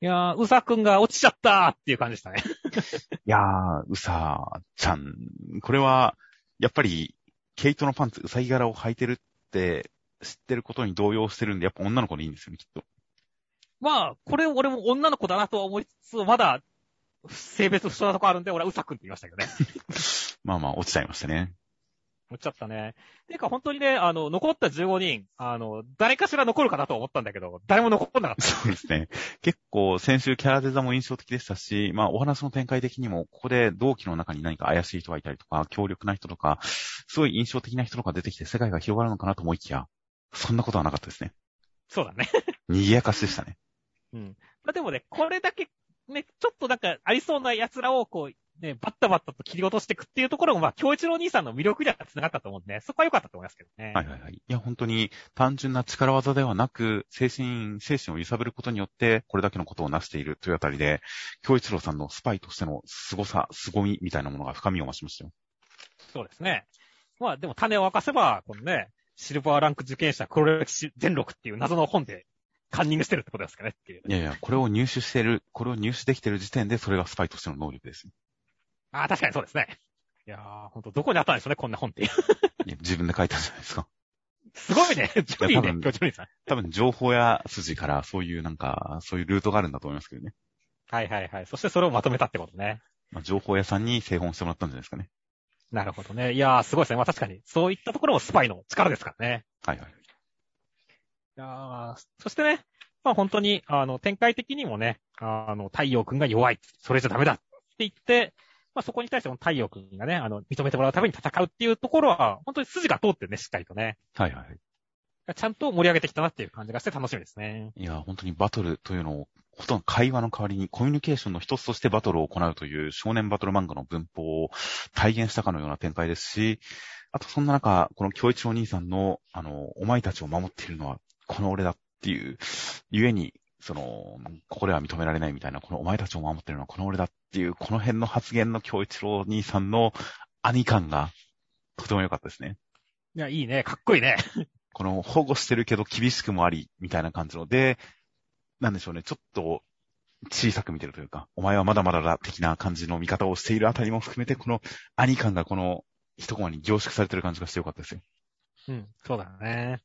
いやー、うさくんが落ちちゃったーっていう感じでしたね。いやー、うさちゃん。これは、やっぱり、ケイトのパンツ、うさぎ柄を履いてるって知ってることに動揺してるんで、やっぱ女の子でいいんですよね、きっと。まあ、これ俺も女の子だなとは思いつつ、まだ、性別不詳なとこあるんで、俺はうさくんって言いましたけどね。まあまあ、落ちちゃいましたね。落ちちゃったね。ていうか本当にね、あの、残った15人、あの、誰かしら残るかなと思ったんだけど、誰も残んなかった。そうですね。結構先週キャラデザも印象的でしたし、まあお話の展開的にも、ここで同期の中に何か怪しい人がいたりとか、強力な人とか、すごい印象的な人とか出てきて世界が広がるのかなと思いきや、そんなことはなかったですね。そうだね。賑やかしでしたね。うん。まあでもね、これだけ、ね、ちょっとなんかありそうな奴らをこう、ね、バッタバッタと切り落としていくっていうところも、まあ、京一郎兄さんの魅力には繋がったと思うんでね、そこは良かったと思いますけどね。はいはいはい。いや、本当に単純な力技ではなく、精神、精神を揺さぶることによって、これだけのことを成しているというあたりで、京一郎さんのスパイとしての凄さ、凄みみたいなものが深みを増しましたよ。そうですね。まあ、でも種を明かせば、このね、シルバーランク受験者黒歴史全録っていう謎の本でカンニングしてるってことですかねっていう。いやいや、これを入手している、これを入手できている時点で、それがスパイとしての能力です。ああ、確かにそうですね。いやー、ほんと、どこにあったんでしょうね、こんな本っていう。いや自分で書いたんじゃないですか。すごいね。ジョニーね、今日ジョニーさん。多分情報や筋からそういうなんか、そういうルートがあるんだと思いますけどね。はいはいはい。そしてそれをまとめたってことね。まあ、情報屋さんに製本してもらったんじゃないですかね。なるほどね。いやー、すごいですね。まあ確かに、そういったところもスパイの力ですからね。はいはい。いやーそしてね、まあ本当に、あの、展開的にもね、あの、太陽くんが弱い。それじゃダメだって言って、まあそこに対しても太陽くんがね、あの、認めてもらうために戦うっていうところは、本当に筋が通ってるね、しっかりとね。はいはいはい。ちゃんと盛り上げてきたなっていう感じがして楽しみですね。いや、本当にバトルというのを、ほとんど会話の代わりにコミュニケーションの一つとしてバトルを行うという少年バトル漫画の文法を体現したかのような展開ですし、あとそんな中、この京一郎兄さんの、あの、お前たちを守っているのはこの俺だっていう、ゆえに、その、ここでは認められないみたいな、このお前たちを守っているのはこの俺だっていう、この辺の発言の京一郎兄さんの兄感がとても良かったですね。いや、いいね。かっこいいね。この保護してるけど厳しくもあり、みたいな感じので、なんでしょうね、ちょっと小さく見てるというか、お前はまだまだだ的な感じの見方をしているあたりも含めて、この兄感がこの一コマに凝縮されてる感じがしてよかったですよ。うん、そうだね。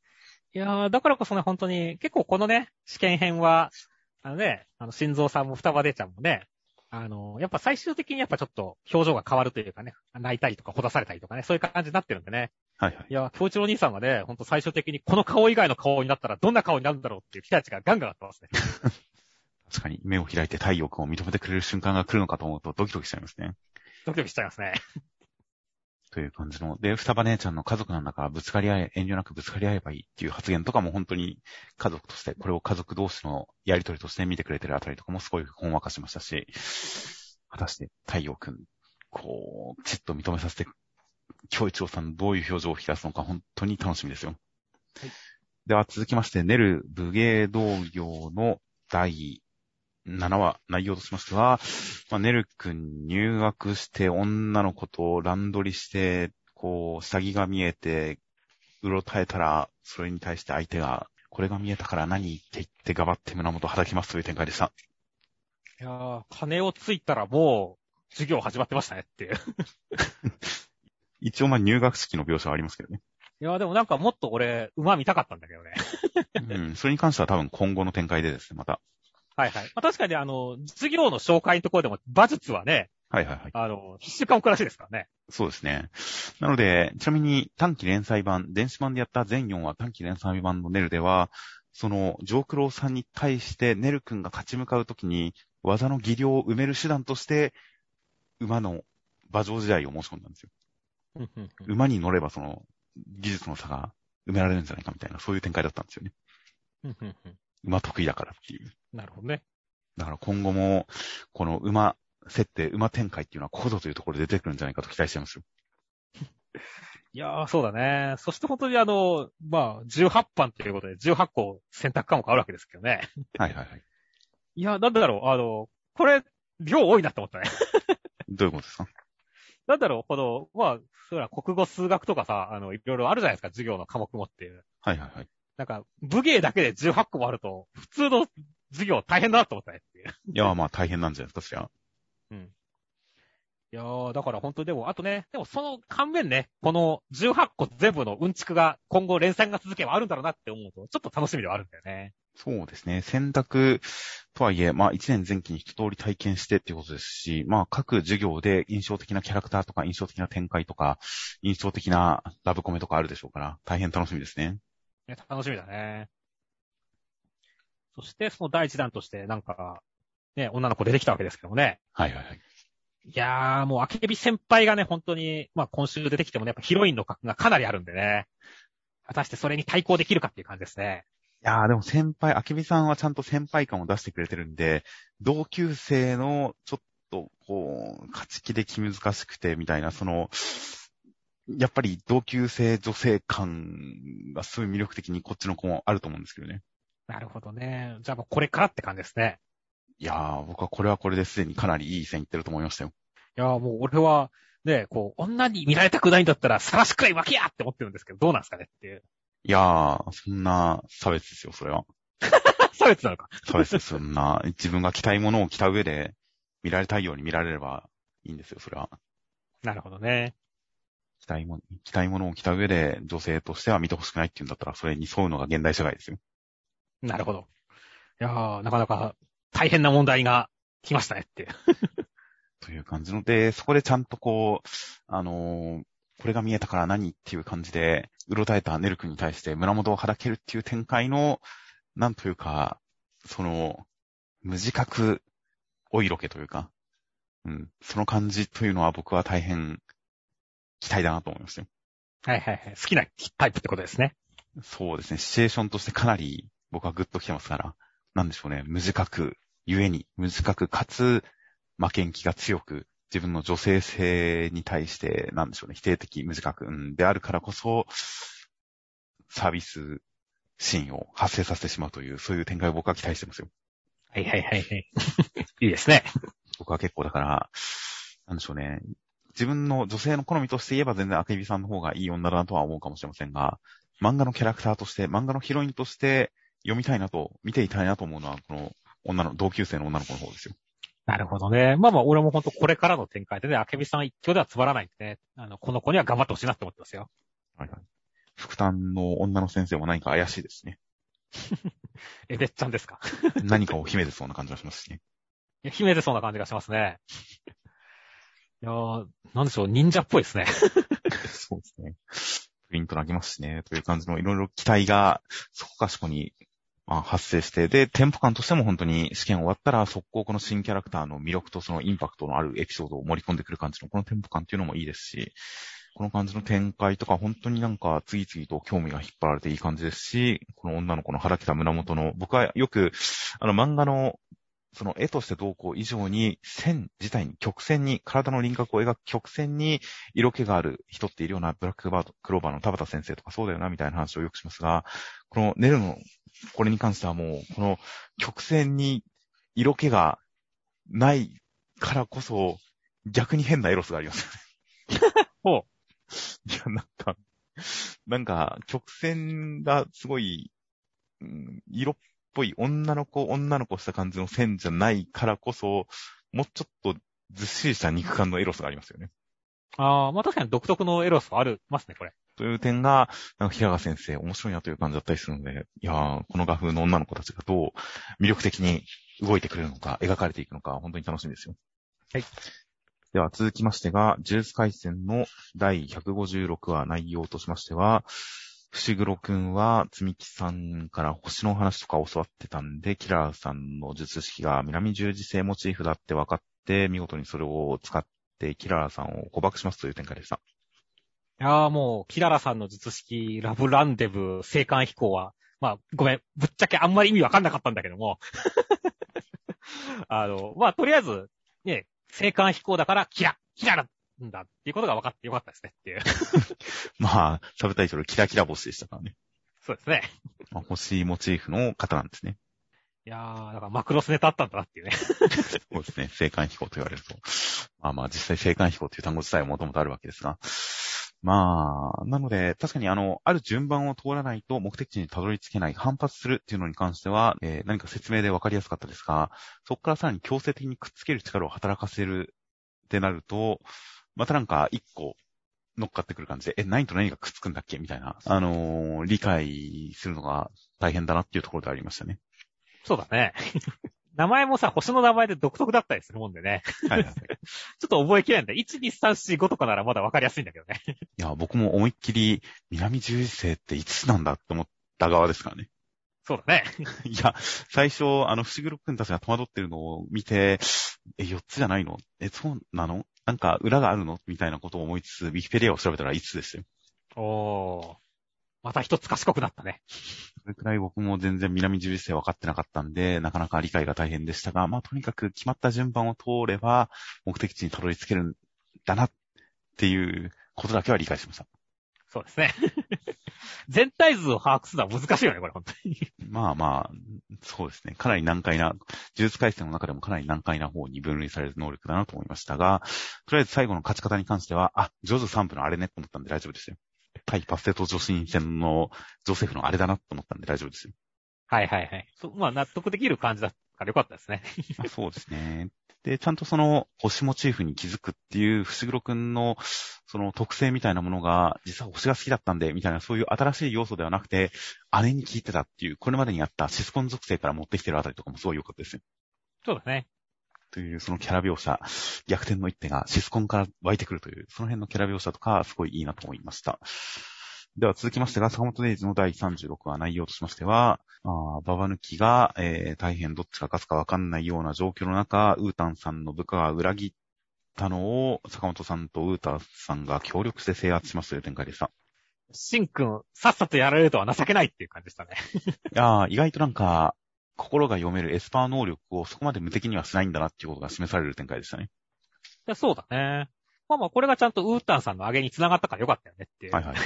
いやーだからこそね、本当に、結構このね、試験編は、あのね、あの、心臓さんも双葉姉ちゃんもね、あの、やっぱ最終的にやっぱちょっと表情が変わるというかね、泣いたりとかほだされたりとかね、そういう感じになってるんでね。はいはい。いや、京一郎兄さんがね、ほんと最終的にこの顔以外の顔になったらどんな顔になるんだろうっていう期待値がガンガンあってますね。確かに目を開いて太陽君を認めてくれる瞬間が来るのかと思うとドキドキしちゃいますね。ドキドキしちゃいますね。という感じの。で、双葉姉ちゃんの家族なんだからぶつかり合え、遠慮なくぶつかり合えばいいっていう発言とかも本当に家族として、これを家族同士のやりとりとして見てくれてるあたりとかもすごいほんわかしましたし、果たして太陽くん、こう、ちっと認めさせて、京一郎さんどういう表情を引き出すのか本当に楽しみですよ。はいでは続きまして、ネル武芸道業の第7話、内容としましては、まあ、ネル君入学して女の子と乱取りして、こう、下着が見えて、うろたえたら、それに対して相手が、これが見えたから何って言ってがばって胸元を叩きますという展開でした。いやー金をついたらもう、授業始まってましたねっていう。一応まあ入学式の描写はありますけどね。いやーでもなんかもっと俺、馬見たかったんだけどね。うん、それに関しては多分今後の展開でですね、また。はいはい。まあ、確かにあの、授業の紹介のところでも、馬術はね、はいはいはい。あの、必修科目らしいですからね。そうですね。なので、ちなみに短期連載版、電子版でやった全4話短期連載版のネルでは、その、ジョークローさんに対してネル君が勝ち向かうときに、技の技量を埋める手段として、馬の馬上時代を申し込んだんですよ。馬に乗ればその、技術の差が埋められるんじゃないかみたいな、そういう展開だったんですよね。馬得意だからっていう。なるほどね。だから今後も、この馬設定、馬展開っていうのはここぞというところで出てくるんじゃないかと期待していますよ。いやー、そうだね。そして本当にあの、まあ、18版ということで、18個選択科目あるわけですけどね。はいはいはい。いや、なんだろう、あの、これ、量多いなって思ったね。どういうことですか？なんだろう、この、まあ、そら、国語、数学とかさ、あの、いろいろあるじゃないですか、授業の科目もっていう。はいはいはい。なんか、武芸だけで18個もあると、普通の授業大変だなと思ったねっていう。いや、まあ大変なんじゃないですか、そりゃ。うん。いやー、だから本当にでも、あとね、でもその反面ね、この18個全部のうんちくが今後連載が続けばあるんだろうなって思うと、ちょっと楽しみではあるんだよね。そうですね。選択とはいえ、まあ一年前期に一通り体験してっていうことですし、まあ各授業で印象的なキャラクターとか印象的な展開とか、印象的なラブコメとかあるでしょうから、大変楽しみですね。ね楽しみだね。そして、その第一弾として、なんか、ね、女の子出てきたわけですけどもね。はいはいはい。いやー、もう、あけび先輩がね、本当に、まあ今週出てきてもね、やっぱヒロインの格がかなりあるんでね。果たしてそれに対抗できるかっていう感じですね。いやーでも先輩、あけびさんはちゃんと先輩感を出してくれてるんで、同級生のちょっと、こう、勝ち気で気難しくてみたいな、その、やっぱり同級生女性感がすごい魅力的にこっちの子もあると思うんですけどね。なるほどね。じゃあもうこれからって感じですね。いやー、僕はこれはこれですでにかなりいい線いってると思いましたよ。いやーもう俺は、ね、こう、女に見られたくないんだったら、さらしくらい負けやって思ってるんですけど、どうなんですかねっていう。いやー、そんな差別ですよ、それは。差別なのか。差別です。そんな、自分が着たいものを着た上で、見られたいように見られればいいんですよ、それは。なるほどね。着たいもの、着たいものを着た上で、女性としては見てほしくないっていうんだったら、それに沿うのが現代社会ですよ。なるほど。いやー、なかなか大変な問題が来ましたねって。という感じので、そこでちゃんとこう、あのーこれが見えたから何っていう感じで、うろたえたネル君に対して胸元をはだけるっていう展開の、なんというか、その、無自覚お色気というか、うん、その感じというのは僕は大変期待だなと思いましたよ。はいはいはい。好きなタイプってことですね。そうですね、シチュエーションとしてかなり僕はグッと来てますから、なんでしょうね、無自覚、ゆえに、無自覚かつ負けん気が強く、自分の女性性に対して、なんでしょうね、否定的、無自覚、うん、であるからこそ、サービスシーンを発生させてしまうという、そういう展開を僕は期待してますよ。はいはいはいはい。いいですね。僕は結構だから、なんでしょうね、自分の女性の好みとして言えば全然アケビさんの方がいい女だなとは思うかもしれませんが、漫画のキャラクターとして、漫画のヒロインとして読みたいなと、見ていたいなと思うのは、この女の、同級生の女の子の方ですよ。なるほどね。まあまあ、俺も本当これからの展開でね、あけびさん一挙ではつまらないんでね、あの、この子には頑張ってほしいなって思ってますよ。はいはい。副担の女の先生も何か怪しいですね。えべっちゃんですか？何かを秘めてそうな感じがしますしね。いや、秘めてそうな感じがしますね。いやー、なんでしょう、忍者っぽいですね。そうですね。プリント投げますしね。という感じのいろいろ期待がそこかしこに、まあ、発生して、で、テンポ感としても本当に試験終わったら速攻この新キャラクターの魅力とそのインパクトのあるエピソードを盛り込んでくる感じのこのテンポ感っていうのもいいですし、この感じの展開とか本当になんか次々と興味が引っ張られていい感じですし、この女の子の腹切った胸元の、僕はよく、あの漫画のその絵としてどうこう以上に線自体に曲線に、体の輪郭を描く曲線に色気がある人っているようなブラックバード、クローバーの田畑先生とかそうだよなみたいな話をよくしますが、このネルのこれに関してはもう、この曲線に色気がないからこそ逆に変なエロスがありますよね。ほう。いや、なんか、なんか曲線がすごい、うん色っぽい女の子、女の子した感じの線じゃないからこそ、もうちょっとずっしりした肉感のエロスがありますよね。あー、まあ確かに独特のエロスはある、ますね、これ。という点が、なんか平川先生面白いなという感じだったりするので、いやー、この画風の女の子たちがどう魅力的に動いてくれるのか、描かれていくのか、本当に楽しみですよ。はい。では続きましてが、ジュース回戦の第156話内容としましては、伏黒くんは、つみきさんから星の話とか教わってたんで、キラーさんの術式が南十字星モチーフだって分かって、見事にそれを使って、キラーさんを誤爆しますという展開でした。いやーもう、キララさんの術式、ラブランデブ、青函飛行は、まあ、ごめん、ぶっちゃけあんまり意味わかんなかったんだけども。あの、まあ、とりあえず、ね、青函飛行だから、キラ、キラなんだっていうことが分かってよかったですねっていう。まあ、サブタイトルキラキラ星でしたからね。そうですね。まあ、星モチーフの方なんですね。いやー、だからマクロスネタあったんだなっていうね。そうですね。青函飛行と言われると。まあまあ、実際青函飛行という単語自体はもともとあるわけですが。まあ、なので、確かにあの、ある順番を通らないと目的地にたどり着けない、反発するっていうのに関しては、えー何か説明で分かりやすかったですが、そこからさらに強制的にくっつける力を働かせるってなると、またなんか一個、乗っかってくる感じで、え、何と何がくっつくんだっけ？みたいな、あのー理解するのが大変だなっていうところでありましたね。そうだね。名前もさ、星の名前で独特だったりするもんでね。はいはい。ちょっと覚えきれないんだ。1、2、3、4、5とかならまだわかりやすいんだけどね。いや、僕も思いっきり、南十字星っていつなんだって思った側ですからね。そうだね。いや、最初、あの、不思議六君たちが戸惑ってるのを見て、え、4つじゃないの？え、そうなの？なんか、裏があるの？みたいなことを思いつつ、ウィキペディアを調べたら5つでしたよ。おー。また一つ賢くなったね。それくらい僕も全然南十字星分かってなかったんで、なかなか理解が大変でしたが、まあ、とにかく決まった順番を通れば、目的地にたどり着けるんだな、っていうことだけは理解しました。そうですね。全体図を把握するのは難しいよね、これ、本当に。まあまあ、そうですね。かなり難解な、呪術回戦の中でもかなり難解な方に分類される能力だなと思いましたが、とりあえず最後の勝ち方に関しては、あ、ジョジョ3部のあれねと思ったんで大丈夫ですよ。対パステト女子戦のジョセフのあれだなと思ったんで大丈夫ですよ。はいはいはい。そまあ、納得できる感じだからよかったですね。あそうですね。で、ちゃんとその星モチーフに気づくっていう、伏黒くんのその特性みたいなものが、実は星が好きだったんで、みたいなそういう新しい要素ではなくて、姉に聞いてたっていう、これまでにあったシスコン属性から持ってきてるあたりとかもすごい良かったですよ。そうだね。という、そのキャラ描写、逆転の一手がシスコンから湧いてくるという、その辺のキャラ描写とか、すごいいいなと思いました。では続きましてが、坂本デイズの第36話内容としましては、あーババ抜きが、えー大変どっちが勝つかわかんないような状況の中、ウータンさんの部下が裏切ったのを、坂本さんとウータンさんが協力して制圧しますという展開でした。シンくん、さっさとやられるとは情けないっていう感じでしたね。いやー意外となんか、心が読めるエスパー能力をそこまで無敵にはしないんだなっていうことが示される展開でしたね。でそうだね。まあまあ、これがちゃんとウータンさんの上げに繋がったからよかったよねっていう。はいはい。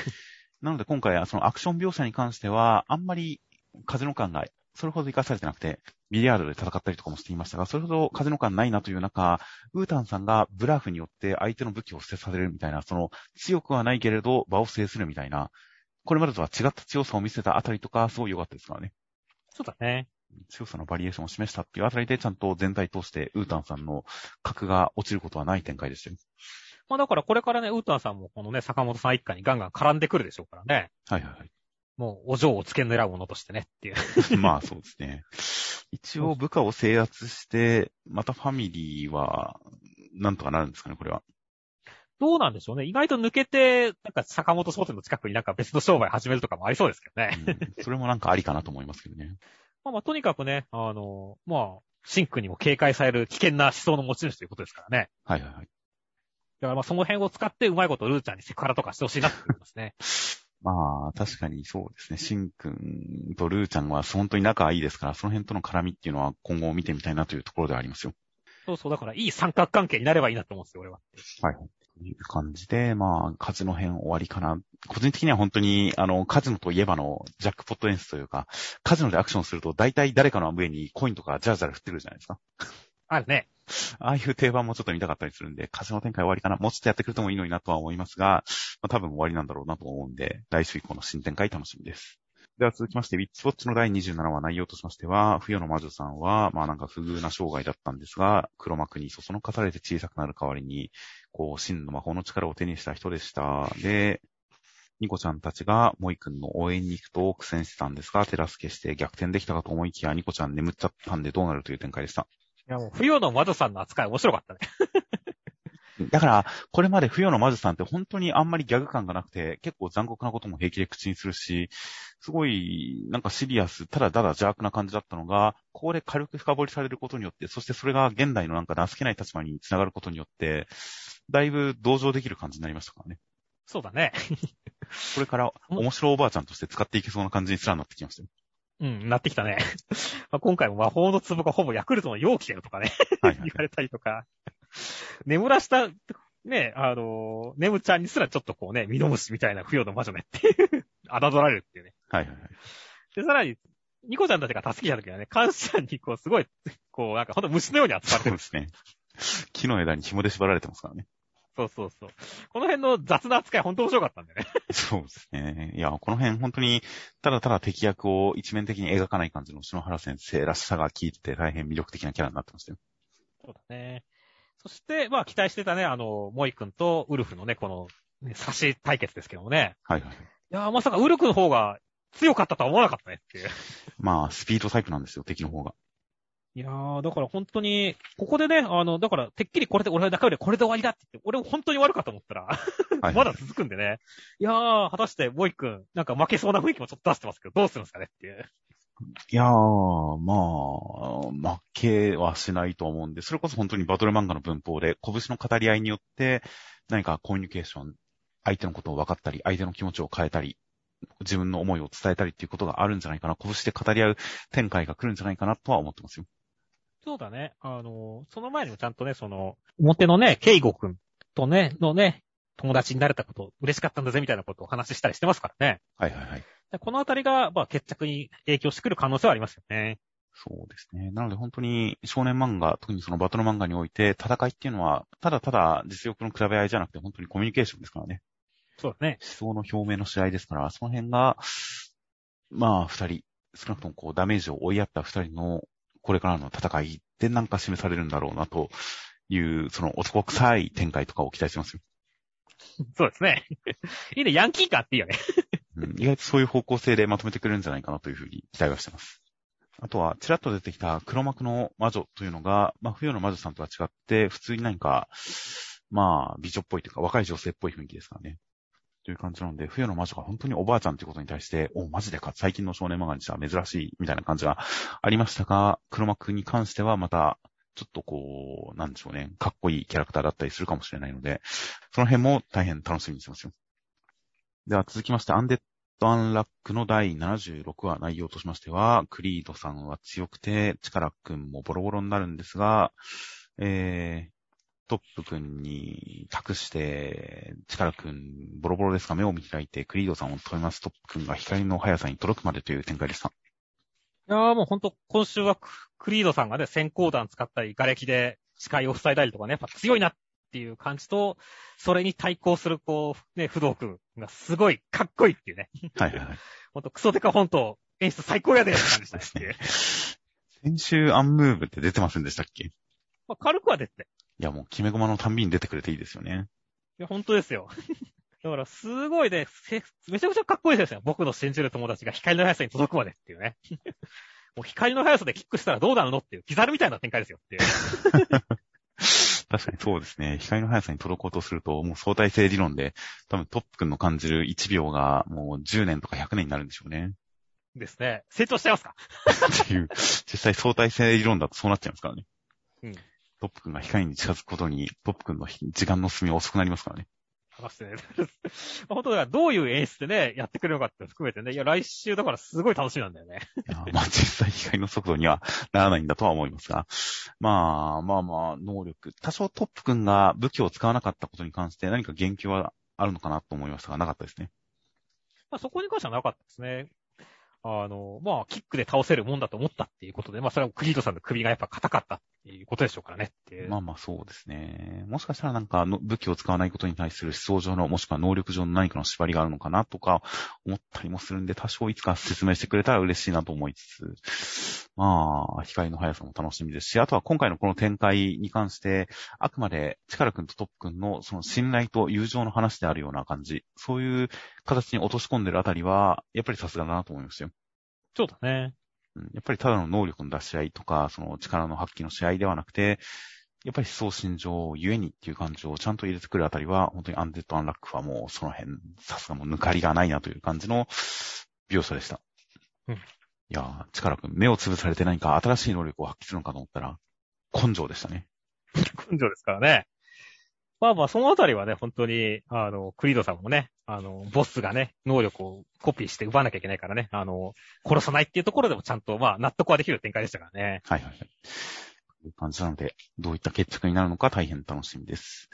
なので今回はそのアクション描写に関しては、あんまり風の感がそれほど活かされてなくて、ビリヤードで戦ったりとかもしていましたが、それほど風の感ないなという中、ウータンさんがブラフによって相手の武器を捨てさせるみたいな、その強くはないけれど場を制するみたいな、これまでとは違った強さを見せたあたりとか、すごい良かったですからね。そうだね。強さのバリエーションを示したっていうあたりで、ちゃんと全体通してウータンさんの格が落ちることはない展開でしたよ。まあだからこれからね、ウータンさんもこのね、坂本さん一家にガンガン絡んでくるでしょうからね。はいはいはい。もう、お嬢を付け狙うものとしてねっていう。まあそうですね。一応部下を制圧して、またファミリーは、なんとかなるんですかね、これは。どうなんでしょうね。意外と抜けて、なんか坂本商店の近くになんか別の商売始めるとかもありそうですけどね。うんそれもなんかありかなと思いますけどね。まあまあ、とにかくね、あの、まあ、シンクにも警戒される危険な思想の持ち主ということですからね。はいはいはい。だからまあその辺を使ってうまいことルーちゃんにセクハラとかしてほしいなって思いますね。まあ、確かにそうですね。シンくんとルーちゃんは本当に仲いいですから、その辺との絡みっていうのは今後見てみたいなというところではありますよ。そうそう、だからいい三角関係になればいいなと思うんですよ、俺は。はい。という感じで、まあ、カジノ編終わりかな。個人的には本当に、あの、カジノといえばのジャックポット演出というか、カジノでアクションすると大体誰かの上にコインとかジャラジャラ振ってくるじゃないですか。あるね。ああいう定番もちょっと見たかったりするんで、カジノ展開終わりかな。もうちょっとやってくれてもいいのになとは思いますが、まあ、多分終わりなんだろうなと思うんで、来週以降の新展開楽しみです。では続きまして、ウィッチウォッチの第27話内容としましては、冬の魔女さんは、まあなんか不遇な生涯だったんですが、黒幕にそそのかされて小さくなる代わりに、こう、真の魔法の力を手にした人でした。で、ニコちゃんたちがモイ君の応援に行くと苦戦してたんですが、手助けして逆転できたかと思いきや、ニコちゃん眠っちゃったんでどうなるという展開でした。いやもう、冬の魔女さんの扱い面白かったね。だから、これまで冬の魔女さんって本当にあんまりギャグ感がなくて、結構残酷なことも平気で口にするし、すごい、なんかシリアス、ただただ邪悪な感じだったのが、ここで軽く深掘りされることによって、そしてそれが現代のなんか情けない立場につながることによって、だいぶ同情できる感じになりましたからね。そうだね。これから面白おばあちゃんとして使っていけそうな感じにすらなってきましたよ。うん、なってきたね。まあ今回も魔法の壺がほぼヤクルトの容器だよとかね、言。われたりとか。眠らした、ね、あの、ネムちゃんにすらちょっとこうね、ミノムシみたいな冬の魔女ねっていう、侮られるっていうね。はいはいはい。で、さらに、ニコちゃんたちが助けた時はね、カンシャンにこう、すごい、こう、なんかほんと虫のように扱われてる。そうですね。木の枝に紐で縛られてますからね。そうそうそう。この辺の雑な扱いほんと面白かったんだよね。そうですね。いや、この辺本当に、ただただ敵役を一面的に描かない感じの篠原先生らしさが効いてて大変魅力的なキャラになってましたよ。そうだね。そして、まあ期待してたね、あの、モイ君とウルフのね、この、ね、差し対決ですけどもね。はいはい。いやー、まさかウルクの方が強かったとは思わなかったねっていう。まあ、スピードタイプなんですよ、敵の方が。いやー、だから本当に、ここでね、あの、だから、てっきりこれで、俺の中でこれで終わりだって言って、俺も本当に終わるかと思ったら、はい まだ続くんでね。いやー、果たして、ボイ君、なんか負けそうな雰囲気もちょっと出してますけど、どうするんですかねっていう。いやー、まあ、負けはしないと思うんで、それこそ本当にバトル漫画の文法で、拳の語り合いによって、何かコミュニケーション、相手のことを分かったり、相手の気持ちを変えたり、自分の思いを伝えたりっていうことがあるんじゃないかな、拳で語り合う展開が来るんじゃないかなとは思ってますよ。そうだね。あの、その前にもちゃんとね、その、表のね、ケイゴくんとね、のね、友達になれたこと、嬉しかったんだぜ、みたいなことをお話ししたりしてますからね。はいはいはい。でこのあたりが、まあ、決着に影響してくる可能性はありますよね。そうですね。なので本当に少年漫画、特にそのバトル漫画において戦いっていうのは、ただただ実力の比べ合いじゃなくて本当にコミュニケーションですからね。そうだね。思想の表明の試合ですから、その辺が、まあ二人、少なくともこうダメージを追いやった二人のこれからの戦いでなんか示されるんだろうなという、その男臭い展開とかを期待してますよ。そうですね。いいね、ヤンキー感っていいよね。うん、意外とそういう方向性でまとめてくれるんじゃないかなというふうに期待はしてます。あとは、ちらっと出てきた黒幕の魔女というのが、まあ、冬の魔女さんとは違って、普通に何か、まあ、美女っぽいというか、若い女性っぽい雰囲気ですからね。という感じなので、冬の魔女が本当におばあちゃんということに対して、お、マジでか、最近の少年漫画にしては珍しい、みたいな感じがありましたが、黒幕に関してはまた、ちょっとこう、なんでしょうね、かっこいいキャラクターだったりするかもしれないので、その辺も大変楽しみにしてますよ。では続きまして、アンデッド・アンラックの第76話内容としましては、クリードさんは強くて、チカラくんもボロボロになるんですが、えー、トップくんに託して、チカラくんボロボロですが目を見開いて、クリードさんを止めます。トップくんが光の速さに届くまでという展開でした。いやーもうほんと、今週はククリードさんがね、先行弾使ったり、瓦礫で視界を塞いだりとかね、やっぱ強いなっていう感じと、それに対抗する、こう、ね、不動くんがすごいかっこいいっていうね。はいはいはい。ほんと、クソデカ本当演出最高やでって感じしたね。先週アンムーブって出てませんでしたっけ？いまあ、軽くは出てて。やもう決め駒のたんびに出てくれていいですよね。いや、本当ですよ。だから、すごいね、せめちゃくちゃかっこいいですよ。僕の信じる友達が光の速さに届くまでっていうね。もう光の速さでキックしたらどうなるのっていう、キザルみたいな展開ですよっていう。確かにそうですね。光の速さに届こうとすると、もう相対性理論で、多分トップ君の感じる1秒がもう10年とか100年になるんでしょうね。ですね。成長しちゃいますか？っていう、実際相対性理論だとそうなっちゃいますからね。うん。トップ君が光に近づくことに、トップ君の時間の進みは遅くなりますからね。果たしてね。本当だからどういう演出でね、やってくれるのかって含めてね。いや、来週だからすごい楽しみなんだよね。まあ実際光の速度にはならないんだとは思いますが。まあまあまあ、能力。多少トップ君が武器を使わなかったことに関して何か言及はあるのかなと思いましたが、なかったですね。まあそこに関してはなかったですね。あの、まあ、キックで倒せるもんだと思ったっていうことで、まあ、それはクリードさんの首がやっぱ硬かったいうことでしょうからねっていう。まあまあそうですね。もしかしたらなんかの武器を使わないことに対する思想上の、もしくは能力上の何かの縛りがあるのかなとか思ったりもするんで、多少いつか説明してくれたら嬉しいなと思いつつ、まあ、光の速さも楽しみですし、あとは今回のこの展開に関して、あくまで力くんとトップくんのその信頼と友情の話であるような感じ、そういう形に落とし込んでるあたりは、やっぱりさすがだなと思いましたよ。そうだね。うんやっぱりただの能力の出し合いとか、その力の発揮の試合ではなくて、やっぱり思想心情ゆえにっていう感情をちゃんと入れてくるあたりは、本当にアンデッド・アンラックはもうその辺、さすがもう抜かりがないなという感じの描写でした。うんいやー、力くん、目を潰されて何か新しい能力を発揮するのかと思ったら、根性でしたね。根性ですからね。まあまあ、そのあたりはね、本当に、あの、クリードさんもね、あの、ボスがね、能力をコピーして奪わなきゃいけないからね、あの、殺さないっていうところでもちゃんと、まあ、納得はできる展開でしたからね。はいはいはい。という感じなので、どういった決着になるのか大変楽しみです。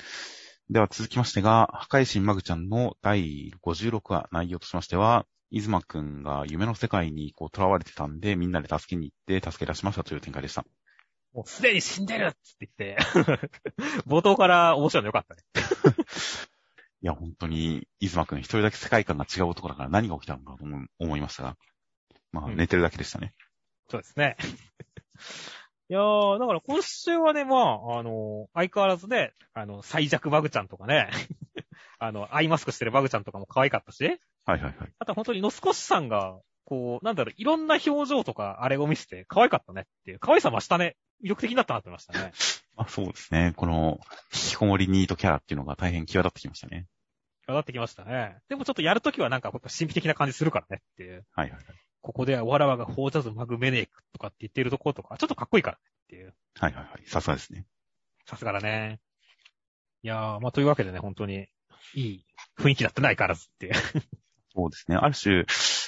では続きましてが、破壊神マグちゃんの第56話内容としましては、イズマくんが夢の世界にこう囚われてたんで、みんなで助けに行って助け出しましたという展開でした。もうすでに死んでるっつって言って、冒頭から面白いのよかったね。いや、本当に、イズマくん一人だけ世界観が違う男だから何が起きたのかと思思いましたが、まあ、うん寝てるだけでしたね。そうですね。いやー、だから今週はね、まあ、あの、相変わらずね、あの、最弱バグちゃんとかね、あの、アイマスクしてるバグちゃんとかも可愛かったし、はいはいはい。あと本当にノスコシさんが、こう、なんだろう、いろんな表情とかあれを見せて可愛かったねっていう。可愛さ増したね。魅力的になったなって思いましたね。ま あそうですね。この、引きこもりニートキャラっていうのが大変際立ってきましたね。際立ってきましたね。でもちょっとやるときはなんか、神秘的な感じするからねっていう。はいはいはい。ここではわらわがフォージャズマグメネークとかって言ってるところとか、ちょっとかっこいいからねっていう。はいはいはい。さすがですね。さすがだね。いやー、まあというわけでね、本当に、いい雰囲気だってないからずっていう。そうですね。ある種、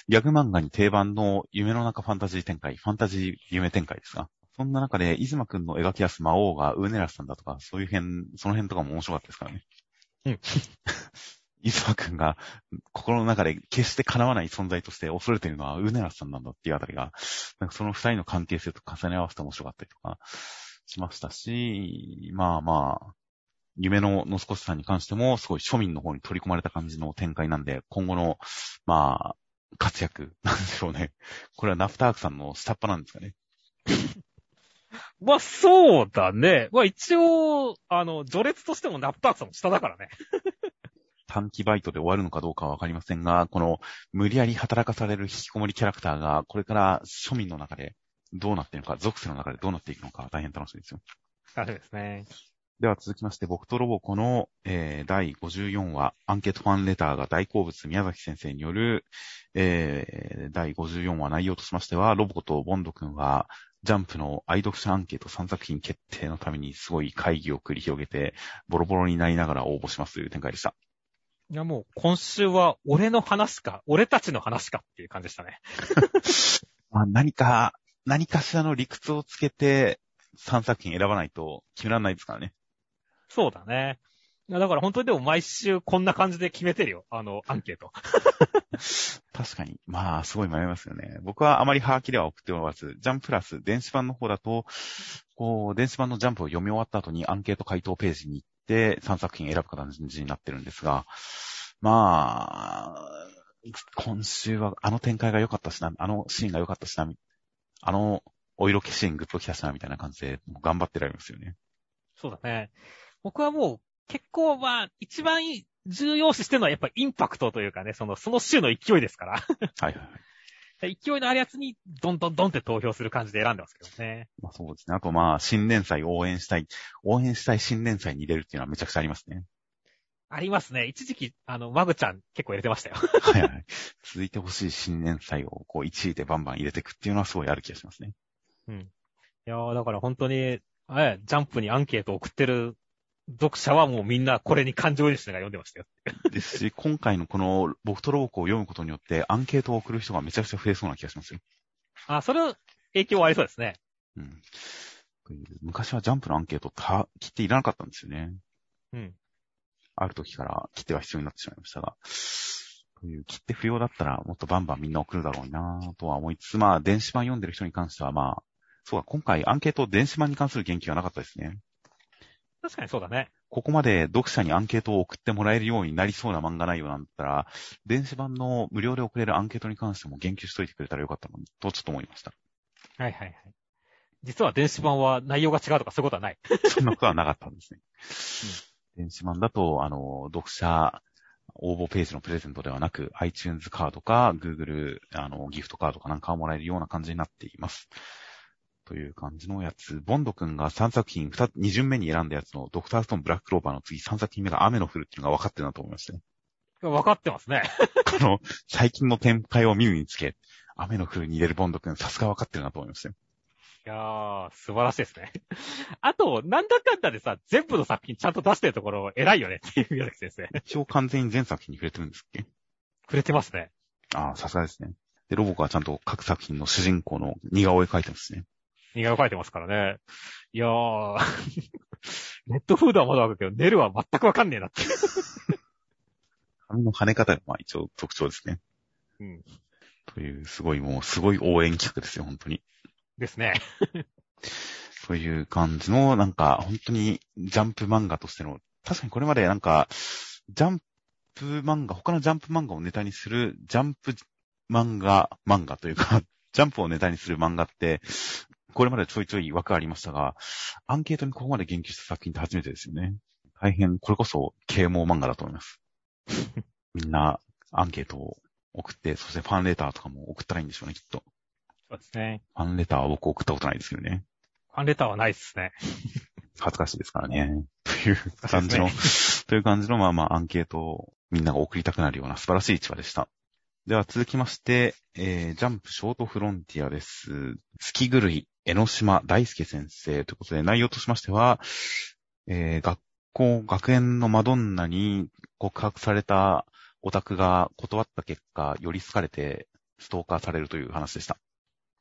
ギャグ漫画に定番の夢の中ファンタジー展開、ファンタジー夢展開ですが、そんな中で、イズマくんの描き出す魔王がウーネラスさんだとか、そういう辺、その辺とかも面白かったですからね。うん。イズマくんが心の中で決して叶わない存在として恐れているのはウーネラスさんなんだっていうあたりが、なんかその二人の関係性と重ね合わせて面白かったりとかしましたし、まあまあ、夢のノスコスさんに関しても、すごい庶民の方に取り込まれた感じの展開なんで、今後の、まあ、活躍 なんでしょうね。これはナフタークさんの下っ端なんですかね。まあそうだね。まあ一応、あの、序列としてもナップタークさんも下だからね。短期バイトで終わるのかどうかはわかりませんが、この無理やり働かされる引きこもりキャラクターが、これから庶民の中でどうなっているのか、属性の中でどうなっていくのか、大変楽しみですよ。楽しみですね。では続きまして、僕とロボコの、えー、第54話、アンケートファンレターが大好物宮崎先生による、えー、第54話内容としましては、ロボコとボンド君は、ジャンプの愛読者アンケート3作品決定のためにすごい会議を繰り広げて、ボロボロになりながら応募しますという展開でした。いやもう今週は俺の話か、俺たちの話かっていう感じでしたね。まあ、何か、何かしらの理屈をつけて3作品選ばないと決められないですからね。そうだね。だから本当にでも毎週こんな感じで決めてるよ。あの、アンケート。確かに。まあ、すごい迷いますよね。僕はあまりハーキでは送っておらず、ジャンププラス、電子版の方だと、こう、電子版のジャンプを読み終わった後にアンケート回答ページに行って3作品選ぶ形になってるんですが、まあ、今週はあの展開が良かったしな、あのシーンが良かったしな、あのお色気シーングッと来たしな、みたいな感じで頑張ってられますよね。そうだね。僕はもう結構まあ、一番重要視してるのはやっぱインパクトというかね、その、その週の勢いですから。はいはいはい。勢いのあるやつに、どんどんどんって投票する感じで選んでますけどね。まあそうですね。あとまあ、新連載応援したい、応援したい新連載に入れるっていうのはめちゃくちゃありますね。ありますね。一時期、あの、マグちゃん結構入れてましたよ。はいはい。続いてほしい新連載をこう1位でバンバン入れていくっていうのはすごいある気がしますね。うん。いやーだから本当に、あれ、ジャンプにアンケートを送ってる読者はもうみんなこれに感情移入しながら読んでましたよ。ですし、今回のこの僕とロボコを読むことによってアンケートを送る人がめちゃくちゃ増えそうな気がしますよ。あ、それは影響はありそうですね。うん。昔はジャンプのアンケートた切っていらなかったんですよね。うん。ある時から切手は必要になってしまいましたが。という、切手不要だったらもっとバンバンみんな送るだろうなとは思いつつ、まあ、電子版読んでる人に関してはまあ、そうだ、今回アンケート電子版に関する言及はなかったですね。確かにそうだね。ここまで読者にアンケートを送ってもらえるようになりそうな漫画内容なんだったら、電子版の無料で送れるアンケートに関しても言及しといてくれたらよかったのに、とちょっと思いました？はいはいはい。実は電子版は内容が違うとかそういうことはない。そんなことはなかったんですね。電子版だと、あの、読者応募ページのプレゼントではなく、iTunes カードか、Google、あの、ギフトカードかなんかをもらえるような感じになっています。という感じのやつ。ボンド君が3作品、2, 2巡目に選んだやつのドクターストーンブラッククローバーの次3作品目が雨の降るっていうのが分かってるなと思いましたね。分かってますね。この最近の展開を耳につけ、雨の降るに入れるボンド君、さすが分かってるなと思いましたよ。いやー、素晴らしいですね。あと、なんだかんだでさ、全部の作品ちゃんと出してるところ偉いよねっていう宮崎先生。一応完全に全作品に触れてるんですっけ？触れてますね。ああ、さすがですね。で、ロボコはちゃんと各作品の主人公の似顔絵描いてますね。似顔絵描いてますからね。いやー、ネットフードはまだわかるけど、ネルは全くわかんねえなって。髪の跳ね方がまあ一応特徴ですね。うん。という、すごいもう、すごい応援企画ですよ、本当に。ですね。そういう感じの、なんか、本当にジャンプ漫画としての、確かにこれまでなんか、ジャンプ漫画、他のジャンプ漫画をネタにする、ジャンプ漫画、漫画というか、ジャンプをネタにする漫画って、これまでちょいちょい枠ありましたが、アンケートにここまで言及した作品って初めてですよね。大変、これこそ啓蒙漫画だと思います。みんなアンケートを送って、そしてファンレターとかも送ったらいいんでしょうね、きっと。そうですね。ファンレターは僕送ったことないですけどね。ファンレターはないですね。恥ずかしいですからね。という感じの、という感じの、まあまあアンケートをみんなが送りたくなるような素晴らしい市場でした。では続きまして、えー、ジャンプショートフロンティアです。月狂い、江ノ島大輔先生ということで、内容としましては、えー、学校、学園のマドンナに告白されたオタクが断った結果、より好かれてストーカーされるという話でした。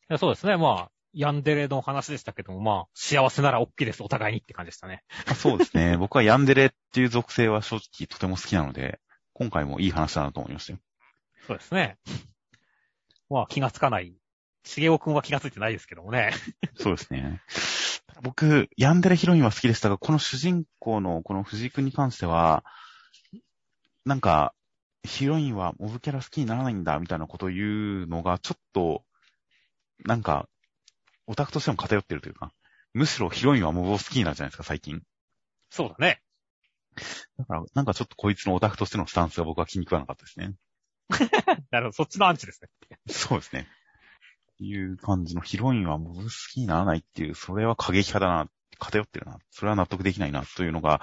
いやそうですね。まあ、ヤンデレの話でしたけども、まあ、幸せなら OK です、お互いにって感じでしたね。あそうですね。僕はヤンデレっていう属性は正直とても好きなので、今回もいい話だなと思いましたよ。そうですね。まあ、気がつかない。しげおくんは気がついてないですけどもね。そうですね。僕、ヤンデレヒロインは好きでしたが、この主人公のこの藤井くんに関しては、なんか、ヒロインはモブキャラ好きにならないんだ、みたいなことを言うのが、ちょっと、なんか、オタクとしても偏ってるというか、むしろヒロインはモブを好きになるじゃないですか、最近。そうだね。だから、なんかちょっとこいつのオタクとしてのスタンスが僕は気に食わなかったですね。なるほど、そっちのアンチですね。そうですね。っていう感じのヒロインはモブ好きにならないっていう、それは過激派だな、偏ってるな、それは納得できないな、というのが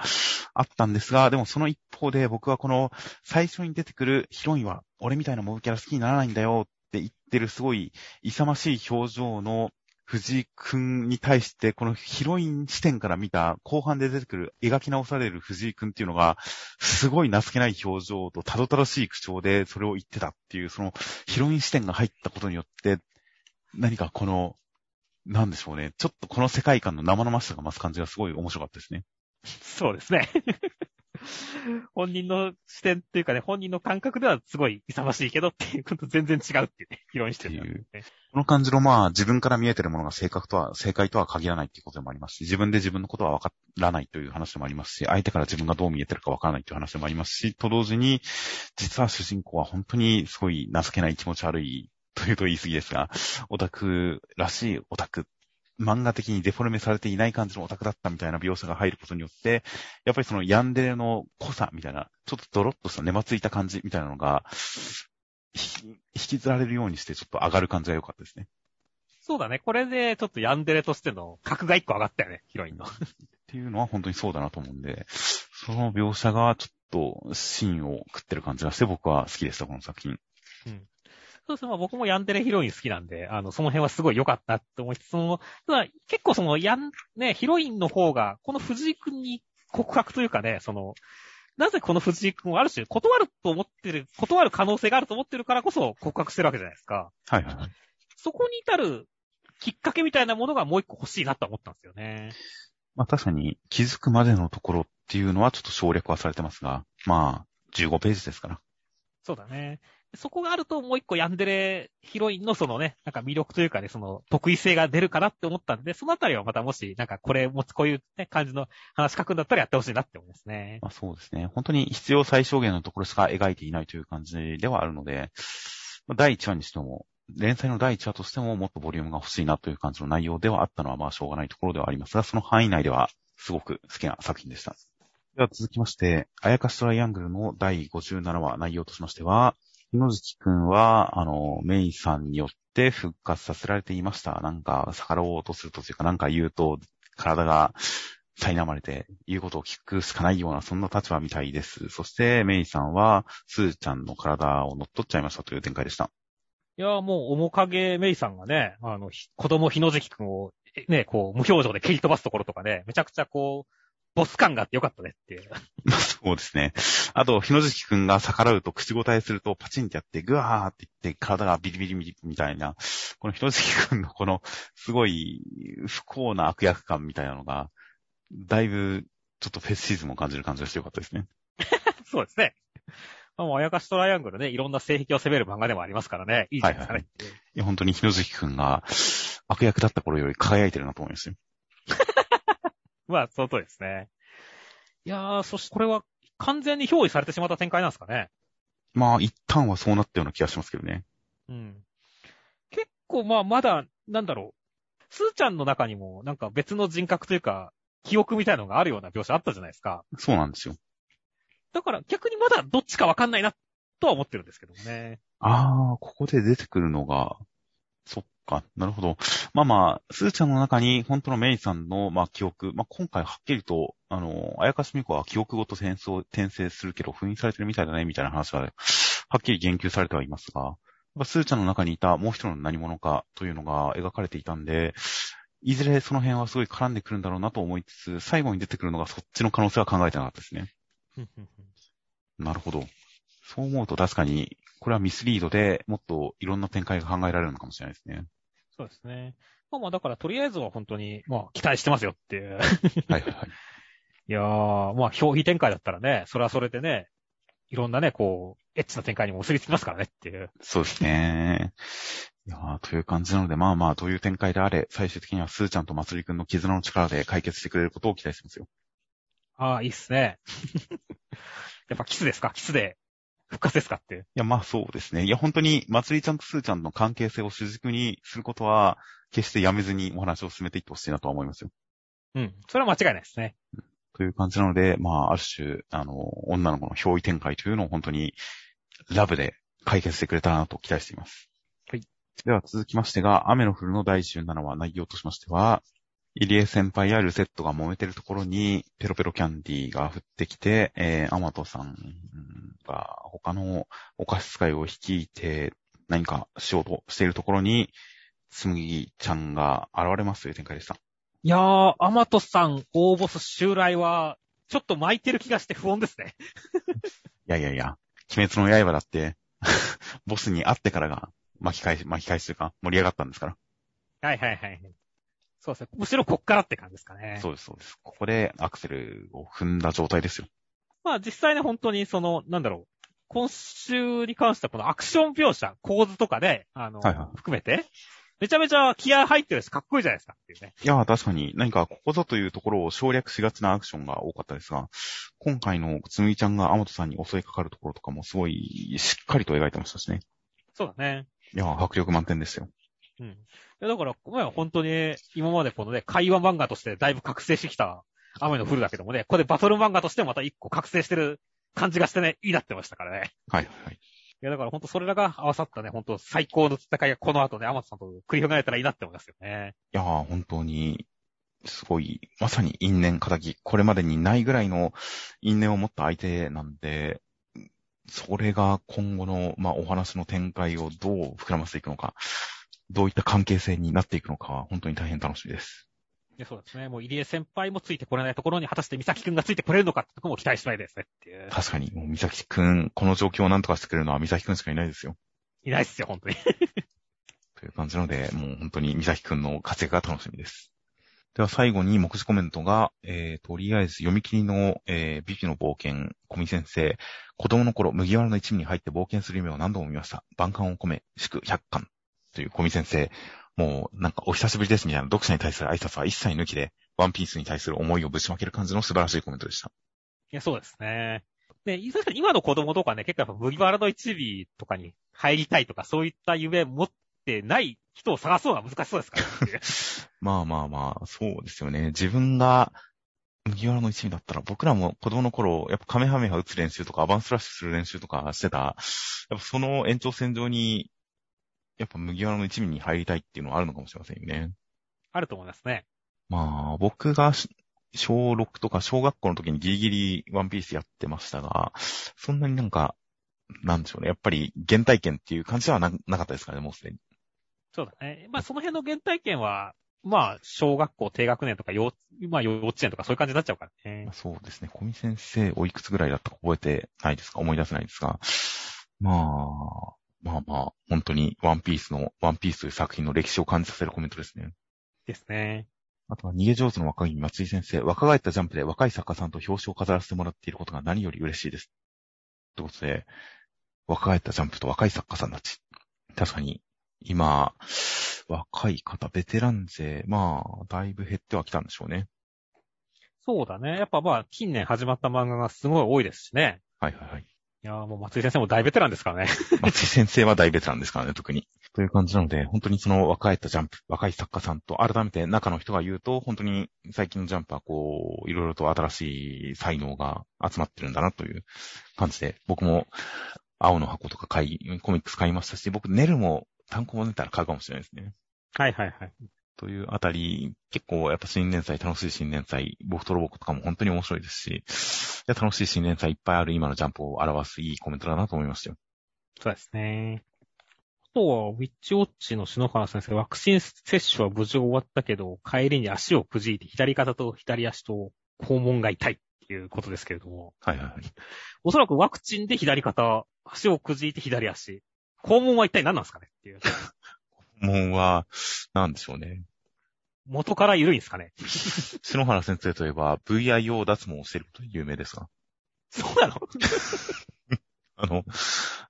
あったんですが、でもその一方で僕はこの最初に出てくるヒロインは俺みたいなモブキャラ好きにならないんだよって言ってるすごい勇ましい表情の藤井くんに対して、このヒロイン視点から見た後半で出てくる描き直される藤井くんっていうのが、すごい情けない表情とたどたどしい口調でそれを言ってたっていう、そのヒロイン視点が入ったことによって、何かこの、なんでしょうね。ちょっとこの世界観の生々しさが増す感じがすごい面白かったですね。そうですね。本人の視点っていうかね、本人の感覚ではすごい勇ましいけどっていうこと全然違うっていうね、ヒロイン視点だよね。この感じのまあ自分から見えてるものが正確とは、正解とは限らないっていうことでもありますし、自分で自分のことは分からないという話でもありますし、相手から自分がどう見えてるか分からないという話でもありますし、と同時に、実は主人公は本当にすごい情けない気持ち悪い というと言い過ぎですが、オタクらしいオタク、漫画的にデフォルメされていない感じのオタクだったみたいな描写が入ることによって、やっぱりそのヤンデレの濃さみたいな、ちょっとドロッとした粘ついた感じみたいなのが、ひ引きずられるようにしてちょっと上がる感じが良かったですね。そうだね。これでちょっとヤンデレとしての格が一個上がったよね、ヒロインの。っていうのは本当にそうだなと思うんで、その描写がちょっと芯を食ってる感じがして僕は好きでした、この作品。そうですね。まあ僕もヤンデレヒロイン好きなんで、あの、その辺はすごい良かったって思いつつも、ただ結構その、ヤン、ね、ヒロインの方が、この藤井くんに告白というかね、その、なぜこの藤井くんをある種断ると思ってる、断る可能性があると思ってるからこそ告白してるわけじゃないですか。はいはいはい。そこに至るきっかけみたいなものがもう一個欲しいなと思ったんですよね。まあ確かに気づくまでのところっていうのはちょっと省略はされてますが、まあ15ページですから。そうだね。そこがあるともう一個ヤンデレヒロインのそのね、なんか魅力というかね、その得意性が出るかなって思ったんで、そのあたりはまたもし、なんかこれもこういうね、感じの話書くんだったらやってほしいなって思いますね。まあそうですね。本当に必要最小限のところしか描いていないという感じではあるので、第1話にしても、連載の第1話としてももっとボリュームが欲しいなという感じの内容ではあったのはまあしょうがないところではありますが、その範囲内ではすごく好きな作品でした。では続きまして、あやかしトライアングルの第57話内容としましては、日野月くんは、あの、メイさんによって復活させられていました。なんか、逆らおうとするとというか、なんか言うと、体が苛まれて、言うことを聞くしかないような、そんな立場みたいです。そして、メイさんは、スーちゃんの体を乗っ取っちゃいましたという展開でした。いや、もう、面影メイさんがね、あの、子供日野関くんを、ね、こう、無表情で蹴り飛ばすところとかね、めちゃくちゃこう、ボス感があってよかったねっていう。ま あそうですね。あと、日野月くんが逆らうと口答えするとパチンってやって、グワーって言って体がビリビリビリみたいな、この日野月くんのこの、すごい不幸な悪役感みたいなのが、だいぶ、ちょっとフェスシーズンを感じる感じがしてよかったですね。そうですね。まあ、もう、あやかしトライアングルね、いろんな性癖を攻める漫画でもありますからね、いいじゃないですかね。いや、本当に日野月くんが悪役だった頃より輝いてるなと思いますよ。まあ、その通りですね。いやー、そしてこれは完全に憑依されてしまった展開なんですかね。まあ、一旦はそうなったような気がしますけどね。うん。結構、まあ、まだ、なんだろう。スーちゃんの中にも、なんか別の人格というか、記憶みたいなのがあるような描写あったじゃないですか。そうなんですよ。だから逆にまだどっちかわかんないな、とは思ってるんですけどもね。ああ、ここで出てくるのが、そっか、なるほど。まあまあ、スーちゃんの中に本当のメイさんの、まあ記憶、まあ今回はっきりと、あの、あやかしみこは記憶ごと転送、転生するけど封印されてるみたいだね、みたいな話は、はっきり言及されてはいますが、やっぱスーちゃんの中にいたもう一人の何者かというのが描かれていたんで、いずれその辺はすごい絡んでくるんだろうなと思いつつ、最後に出てくるのがそっちの可能性は考えてなかったですね。なるほど。そう思うと確かに、これはミスリードでもっといろんな展開が考えられるのかもしれないですね。そうですね。まあまあ、だからとりあえずは本当に、まあ、期待してますよっていう。はいはいはい。いやー、まあ、表皮展開だったらね、それはそれでね、いろんなね、こう、エッチな展開にも結びつきますからねっていう。そうですね。いやーという感じなので、まあまあ、どういう展開であれ、最終的にはスーちゃんとまつりくんの絆の力で解決してくれることを期待してますよ。ああ、いいっすね。やっぱキスですか？キスで復活ですかっていや、まあそうですね。いや、本当に、まつりちゃんとスーちゃんの関係性を主軸にすることは、決してやめずにお話を進めていってほしいなとは思いますよ。うん。それは間違いないですね。という感じなので、まあ、ある種、あの、女の子の憑依展開というのを本当に、ラブで解決してくれたらなと期待しています。はい。では続きましてが、雨の降るの第17話内容としましては、イリエ先輩やルセットが揉めてるところに、ペロペロキャンディーが降ってきて、えー、アマトさんが他のお菓子使いを率いて何かしようとしているところに、つむぎちゃんが現れますという展開でした。いやー、アマトさん、大ボス襲来は、ちょっと巻いてる気がして不穏ですね。いやいやいや、鬼滅の刃だって、ボスに会ってからが巻き返し、巻き返しというか盛り上がったんですから。はいはいはい。そうですね。むしろこっからって感じですかね。そうです、そうです。ここでアクセルを踏んだ状態ですよ。まあ実際ね、本当にその、なんだろう。今週に関してはこのアクション描写、構図とかで、あの、はいはい含めて、めちゃめちゃ気合入ってるしかっこいいじゃないですかっていうね。いやー、確かに何かここぞというところを省略しがちなアクションが多かったですが、今回のつむぎちゃんがアマトさんに襲いかかるところとかもすごいしっかりと描いてましたしね。そうだね。いやー、迫力満点ですよ。うん。だから、まあ本当に、今までこのね、会話漫画としてだいぶ覚醒してきた雨の降るだけどもね、ここでバトル漫画としてもまた一個覚醒してる感じがしてね、いいなってましたからね。はい、はい。いやだから本当それらが合わさったね、本当最高の戦いがこの後ね、アマトさんと繰り広げられたらいいなって思いますよね。いやー、本当に、すごい、まさに因縁仇、これまでにないぐらいの因縁を持った相手なんで、それが今後の、まあ、お話の展開をどう膨らませていくのか、どういった関係性になっていくのかは、本当に大変楽しみです。いや、そうですね。もう入江先輩もついてこれないところに果たして美咲くんがついてこれるのかってとこも期待したいですねっていう。確かに、もう、美咲くん、この状況を何とかしてくれるのは美咲くんしかいないですよ。いないっすよ、本当に。という感じなので、もう本当に美咲くんの活躍が楽しみです。では最後に目次コメントが、えー、とりあえず読み切りの、えー、ビビの冒険、小見先生、子供の頃、麦わらの一味に入って冒険する夢を何度も見ました。万感を込め、祝100巻。という小見先生、もうなんかお久しぶりですみたいな読者に対する挨拶は一切抜きで、ワンピースに対する思いをぶちまける感じの素晴らしいコメントでした。いや、そうですね。ね、確かに今の子供とかね、結構やっぱ麦わらの一尾とかに入りたいとか、そういった夢持ってない人を探すのが難しそうですからっていう。まあまあまあ、そうですよね。自分が、麦わらの一味だったら、僕らも子供の頃、やっぱカメハメハ打つ練習とか、アバンスラッシュする練習とかしてた、やっぱその延長線上に、やっぱ麦わらの一味に入りたいっていうのはあるのかもしれませんよね。あると思いますね。まあ、僕がし小6とか小学校の時にギリギリワンピースやってましたが、そんなになんか、なんでしょうね。やっぱり原体験っていう感じではななかったですからね、もうすでに。そうだね。まあ、その辺の原体験は、まあ、小学校低学年とか幼、まあ、幼稚園とかそういう感じになっちゃうからね。そうですね。小見先生、おいくつぐらいだったか覚えてないですか？思い出せないですが。まあ、まあまあ、本当にワンピースの、ワンピースという作品の歴史を感じさせるコメントですね。ですね。あとは逃げ上手の若君松井先生、若返ったジャンプで若い作家さんと表紙を飾らせてもらっていることが何より嬉しいです。ということで、若返ったジャンプと若い作家さんたち。確かに、今、若い方、ベテラン勢、まあ、だいぶ減ってはきたんでしょうね。そうだね。やっぱまあ、近年始まった漫画がすごい多いですしね。はいはいはい。いやーもう松井先生も大ベテランですからね。松井先生は大ベテランですからね、特に。という感じなので、本当にその若いったジャンプ、若い作家さんと改めて中の人が言うと、本当に最近のジャンプはこう、いろいろと新しい才能が集まってるんだなという感じで、僕も青の箱とか買い、コミックス買いましたし、僕ネルも単行本出たら買うかもしれないですね。はいはいはい。というあたり、結構やっぱ新年祭、楽しい新年祭、僕とロボコとかも本当に面白いですし、楽しい新年祭いっぱいある今のジャンプを表すいいコメントだなと思いましたよ。そうですね。あとは、ウィッチウォッチの篠原先生、ワクチン接種は無事終わったけど、帰りに足をくじいて、左肩と左足と肛門が痛いっていうことですけれども、はいはいはい。おそらくワクチンで左肩、足をくじいて左足、肛門は一体何なんですかねっていう。門は、なんでしょうね。元から緩いんですかね？篠原先生といえば VIO 脱毛をしていることで有名ですが。そうなの？あの、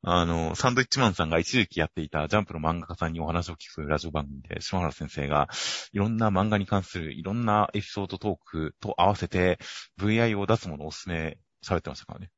あの、サンドイッチマンさんが一時期やっていたジャンプの漫画家さんにお話を聞くラジオ番組で、篠原先生がいろんな漫画に関するいろんなエピソードトークと合わせて VIO 脱毛のおすすめされてましたからね。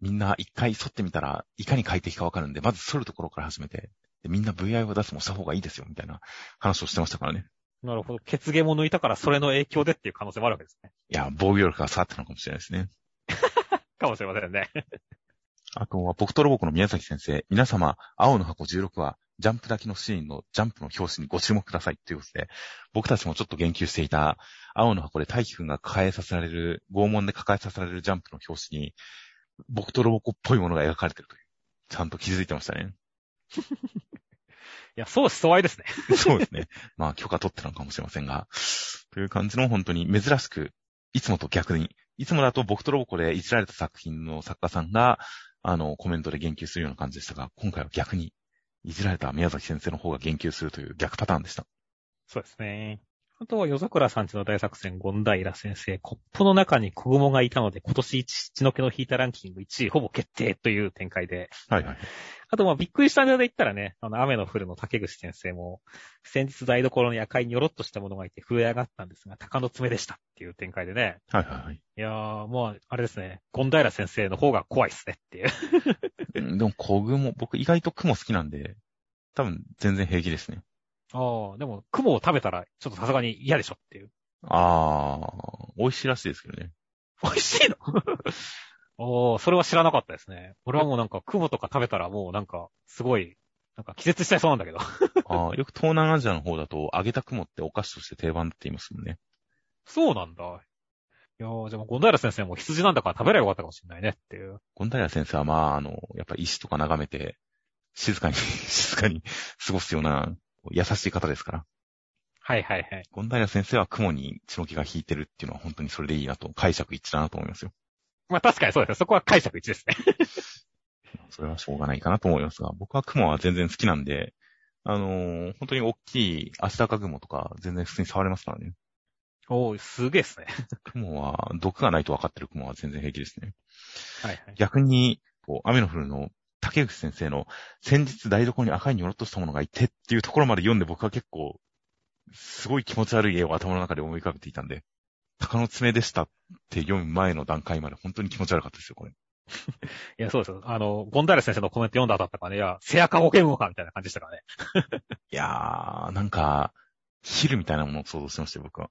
みんな一回剃ってみたらいかに快適かわかるんで、まず剃るところから始めて、でみんな VIO 脱毛した方がいいですよ、みたいな話をしてましたからね。なるほど。血毛も抜いたからそれの影響でっていう可能性もあるわけですね。いや、防御力が下がったのかもしれないですね。かもしれませんね。あとは、僕とロボコの宮崎先生、皆様、青の箱16は、ジャンプだけのシーンのジャンプの表紙にご注目くださいということで、僕たちもちょっと言及していた、青の箱で大輝くんが抱えさせられる、拷問で抱えさせられるジャンプの表紙に、僕とロボコっぽいものが描かれてるという。ちゃんと気づいてましたね。いや、そうしそういですね。そうですね。まあ、許可取ってたのかもしれませんが、という感じの本当に珍しく、いつもと逆に、いつもだと僕とロボコでいじられた作品の作家さんが、あの、コメントで言及するような感じでしたが、今回は逆に、いじられた宮崎先生の方が言及するという逆パターンでした。そうですね。あとは、夜桜さんちの大作戦、ゴンダイラ先生、コップの中に子供がいたので、今年一血の気の引いたランキング1位、ほぼ決定という展開で。はいはい。あと、まあ、びっくりしたネタで言ったらね、あの、雨の降るの竹口先生も、先日台所に赤いにょろっとしたものがいて震え上がったんですが、鷹の爪でしたっていう展開でね。はいはいはい。いやー、もう、あれですね、ゴンダイラ先生の方が怖いっすねっていう。うんでも、小雲、僕意外と雲好きなんで、多分全然平気ですね。ああ、でも、雲を食べたら、ちょっとさすがに嫌でしょっていう。あー、美味しいらしいですけどね。美味しいの？おー、それは知らなかったですね。俺はもうなんか、雲とか食べたらもうなんか、すごい、なんか気絶しちゃいそうなんだけど。あーよく東南アジアの方だと、揚げた雲ってお菓子として定番って言いますもんね。そうなんだ。いやー、じゃあもうゴンダイラ先生も羊なんだから食べればよかったかもしれないねっていう。ゴンダイラ先生は、まあ、あの、やっぱり石とか眺めて、静かに、静かに過ごすような、優しい方ですから。はいはいはい。ゴンダイラ先生は雲に血の気が引いてるっていうのは本当にそれでいいなと、解釈一致だなと思いますよ。まあ確かにそうですね。そこは解釈一致ですね。それはしょうがないかなと思いますが、僕は雲は全然好きなんで、あのー本当に大きいアシタカ雲とか全然普通に触れますからね。おー、すげえっすね。雲は、毒がないと分かってる雲は全然平気ですね。はいはい。逆に、こう、雨の降るの、竹内先生の、先日台所に赤いにょろっとしたものがいてっていうところまで読んで僕は結構、すごい気持ち悪い絵を頭の中で思い浮かべていたんで、鷹の爪でしたって読む前の段階まで本当に気持ち悪かったですよ、これ。いや、そうですよ。あの、ゴンダイラ先生のコメント読んだだったからね、いや、セアカゴケンモかみたいな感じでしたからね。いやー、なんか、ヒルみたいなものを想像してましたよ、僕は。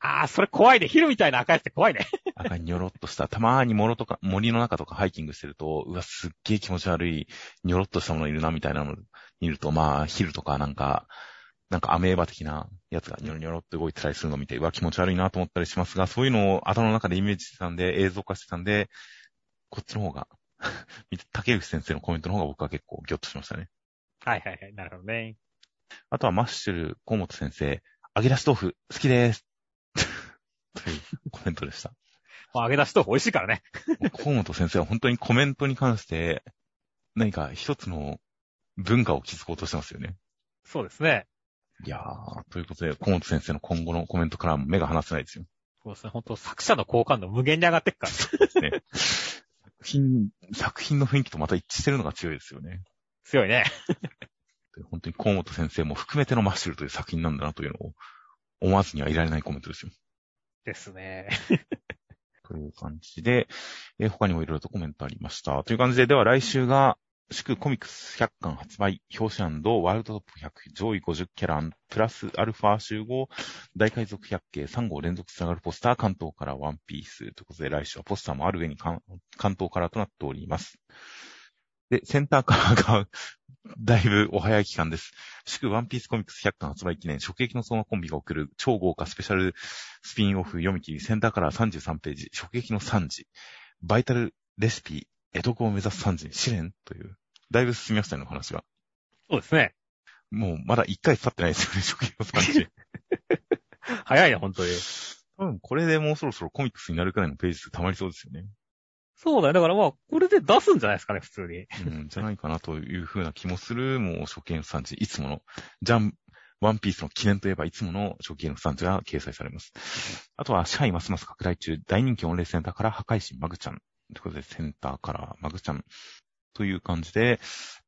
あー、それ怖いね。ヒルみたいな赤いやつって怖いね。赤いにょろっとした、たまーに森とか、森の中とかハイキングしてると、うわ、すっげー気持ち悪い、にょろっとしたものいるな、みたいなの見ると、まあ、ヒルとかなんか、なんかアメーバ的なやつがニョロニョロって動いてたりするのを見て、うわ、気持ち悪いなと思ったりしますが、そういうのを頭の中でイメージしてたんで、映像化してたんで、こっちの方が、竹内先生のコメントの方が僕は結構ギョッとしましたね。はいはいはい。なるほどね。あとはマッシュル、河本先生、揚げ出し豆腐、好きです。というコメントでした。まあ、揚げ出し豆腐美味しいからね。河本先生は本当にコメントに関して、何か一つの文化を築こうとしてますよね。そうですね。いやー、ということで、河本先生の今後のコメントからも目が離せないですよ。そうですね。本当作者の好感度無限に上がってっから。ですね。作品、作品の雰囲気とまた一致してるのが強いですよね。強いね。で本当に河本先生も含めてのマッシュルという作品なんだなというのを思わずにはいられないコメントですよ。ですね。という感じで、えー他にもいろいろとコメントありました。という感じで、では来週が、祝コミックス100巻発売、表紙ワールドトップ100、上位50キャラ、プラスアルファ集合、大海賊百景3号連続つながるポスター、関東からワンピースということで、来週はポスターもある上に関関東からとなっております。で、センターカラーが、だいぶお早い期間です。祝ワンピースコミックス100巻発売記念、直撃の相馬コンビが送る超豪華スペシャルスピンオフ読み切り、センターカラー33ページ、直撃の3時、バイタルレシピ、江戸を目指す3時、試練という、だいぶ進みましたね、の話が。そうですね。もう、まだ1回経ってないですよね、直撃の3時。早いな、本当に。多分、これでもうそろそろコミックスになるくらいのページ数溜まりそうですよね。そうだね。だからまあ、これで出すんじゃないですかね、普通に。うん、じゃないかなというふうな気もする、もう初見産地、いつもの、ジャン、ワンピースの記念といえばいつもの初見の産地が掲載されます。あとは、シャイますます拡大中、大人気御礼センターから破壊神マグちゃん。ということで、センターからマグちゃん。という感じで、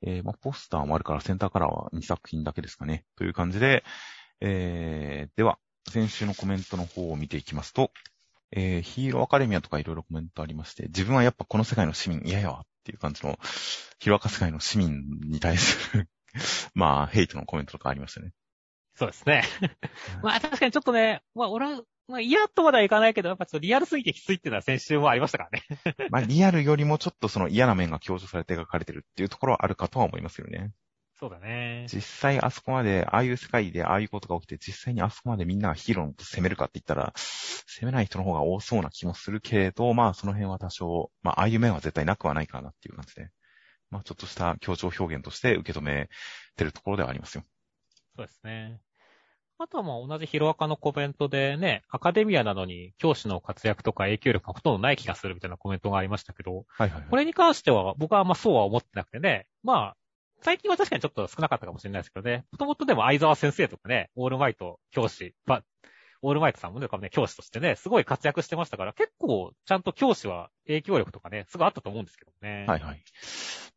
えー、まあ、ポスターもあるから、センターからは2作品だけですかね。という感じで、えー、では、先週のコメントの方を見ていきますと、えー、ヒーローアカデミアとかいろいろコメントありまして、自分はやっぱこの世界の市民嫌やわっていう感じの、ヒーローアカ世界の市民に対する、まあ、ヘイトのコメントとかありましたね。そうですね。まあ確かにちょっとね、まあ俺は、まあ嫌とまではいかないけど、やっぱちょっとリアルすぎてきついっていうのは先週もありましたからね。まあ、リアルよりもちょっとその嫌な面が強調されて描かれてるっていうところはあるかとは思いますよね。そうだね。実際あそこまで、ああいう世界でああいうことが起きて、実際にあそこまでみんながヒーローのこと攻めるかって言ったら、攻めない人の方が多そうな気もするけれど、まあその辺は多少、まあああいう面は絶対なくはないかなっていう感じで、まあちょっとした強調表現として受け止めてるところではありますよ。そうですね。あとはまあ同じヒロアカのコメントでね、アカデミアなのに教師の活躍とか影響力がほとんどない気がするみたいなコメントがありましたけど、はいはい、はい。これに関しては僕はあんまそうは思ってなくてね、まあ、最近は確かにちょっと少なかったかもしれないですけどね、もともとでも相沢先生とかね、オールマイト教師、ばオールマイトさんもね、ね、教師としてね、すごい活躍してましたから、結構ちゃんと教師は影響力とかね、すごいあったと思うんですけどね。はいはい。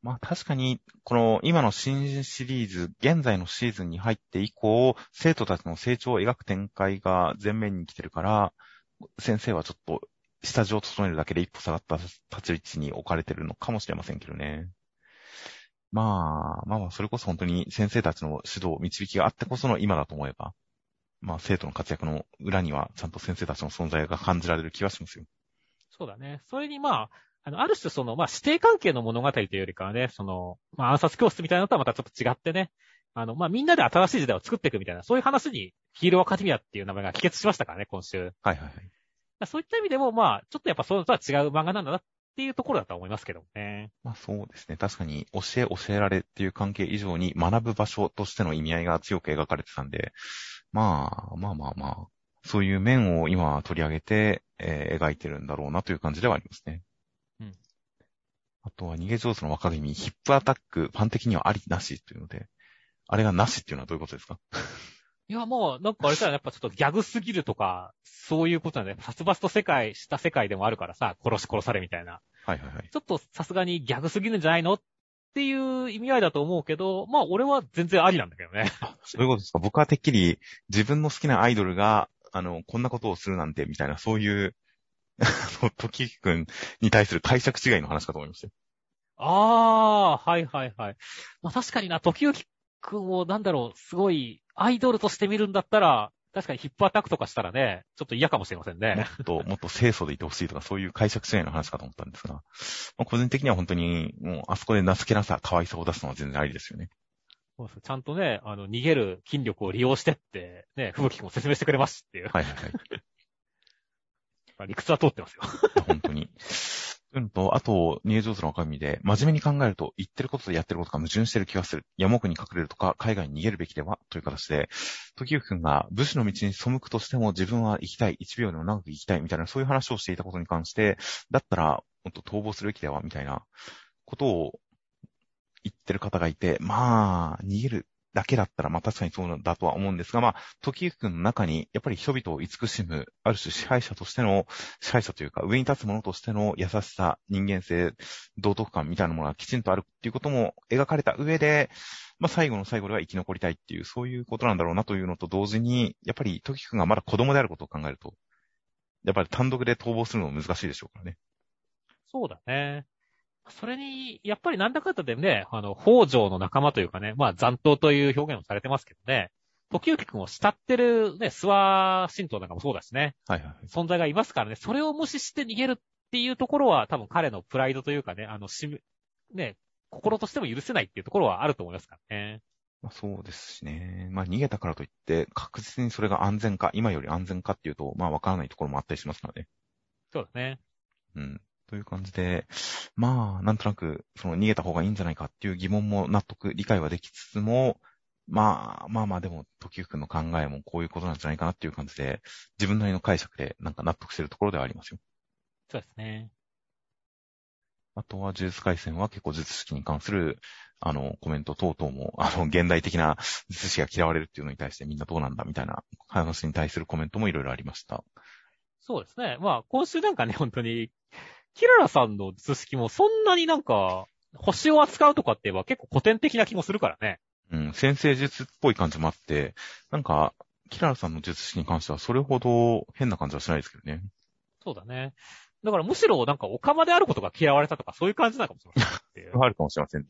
まあ確かに、この今の新シリーズ、現在のシーズンに入って以降、生徒たちの成長を描く展開が前面に来てるから、先生はちょっと下地を整えるだけで一歩下がった立ち位置に置かれてるのかもしれませんけどね。まあ、まあまあ、それこそ本当に先生たちの指導、導きがあってこその今だと思えば、まあ生徒の活躍の裏にはちゃんと先生たちの存在が感じられる気がしますよ。そうだね。それにまあ、あの、ある種その、まあ、指定関係の物語というよりかはね、その、まあ、暗殺教室みたいなのとはまたちょっと違ってね、あの、まあ、みんなで新しい時代を作っていくみたいな、そういう話に、ヒーローアカデミアっていう名前が帰結しましたからね、今週。はいはいはい。そういった意味でも、まあ、ちょっとやっぱそういうのとは違う漫画なんだなっていうところだと思いますけどもね。まあそうですね。確かに、教え教えられっていう関係以上に学ぶ場所としての意味合いが強く描かれてたんで、まあ、まあまあまあ、そういう面を今取り上げて、えー描いてるんだろうなという感じではありますね。うん。あとは逃げ上手の若君、ヒップアタック、ファン的にはありなしというので、あれがなしっていうのはどういうことですか？いや、もう、なんかあれじゃやっぱちょっとギャグすぎるとか、そういうことなんで、殺伐と世界、した世界でもあるからさ、殺し殺されみたいな。はいはいはい。ちょっとさすがにギャグすぎるんじゃないのっていう意味合いだと思うけど、まあ俺は全然ありなんだけどね。そういうことですか？僕はてっきり自分の好きなアイドルが、あの、こんなことをするなんて、みたいな、そういう、あの、時くんに対する解釈違いの話かと思いましたよ。ああ、はいはいはい。まあ確かにな、時々くんをなんだろう、すごいアイドルとして見るんだったら、確かにヒップアタックとかしたらね、ちょっと嫌かもしれませんもね。っと、もっと清楚でいてほしいとか、そういう解釈違いの話かと思ったんですが、まあ、個人的には本当に、もう、あそこで情けなさ、可愛さを出すのは全然ありですよね。そうですちゃんとね、あの、逃げる筋力を利用してって、ね、吹雪くんも説明してくれますっていう。はいはいはい。まあ理屈は通ってますよ。本当に。うんと、あと、逃げ上手の若身で、真面目に考えると、言ってることとやってることが矛盾してる気がする。山奥に隠れるとか、海外に逃げるべきでは？という形で、時行くんが武士の道に背くとしても自分は生きたい、1秒でも長く生きたい。みたいな、そういう話をしていたことに関して、だったら、もっと逃亡するべきでは？みたいなことを言ってる方がいて、まあ、逃げるだけだったら、まあ確かにそうだとは思うんですが、まあ、時行くんの中に、やっぱり人々を慈しむ、ある種支配者としての、支配者というか、上に立つ者としての優しさ、人間性、道徳感みたいなものがきちんとあるっていうことも描かれた上で、まあ最後の最後では生き残りたいっていう、そういうことなんだろうなというのと同時に、やっぱり時くんがまだ子供であることを考えると、やっぱり単独で逃亡するのも難しいでしょうからね。そうだね。それに、やっぱりなんだかんだでね、あの、北条の仲間というかね、まあ残党という表現をされてますけどね、時行くんを慕ってるね、諏訪神道なんかもそうだしね、はいはいはい。存在がいますからね、それを無視して逃げるっていうところは多分彼のプライドというかね、あの、しむ、ね、心としても許せないっていうところはあると思いますからね。まあ、そうですしね。まあ逃げたからといって、確実にそれが安全か、今より安全かっていうと、まあわからないところもあったりしますからね。そうですね。うん。という感じで、まあ、なんとなく、その逃げた方がいいんじゃないかっていう疑問も納得、理解はできつつも、まあ、まあまあでも、時行くんの考えもこういうことなんじゃないかなっていう感じで、自分なりの解釈でなんか納得してるところではありますよ。そうですね。あとは、呪術回戦は結構術式に関する、あの、コメント等々も、あの、現代的な術式が嫌われるっていうのに対してみんなどうなんだみたいな話に対するコメントもいろいろありました。そうですね。まあ、今週なんかね、本当に、キララさんの図式もそんなになんか、星を扱うとかって言えば結構古典的な気もするからね。うん、先生術っぽい感じもあって、なんか、キララさんの術式に関してはそれほど変な感じはしないですけどね。そうだね。だからむしろなんかオカマであることが嫌われたとかそういう感じなのかもしれない。あるかもしれませんね。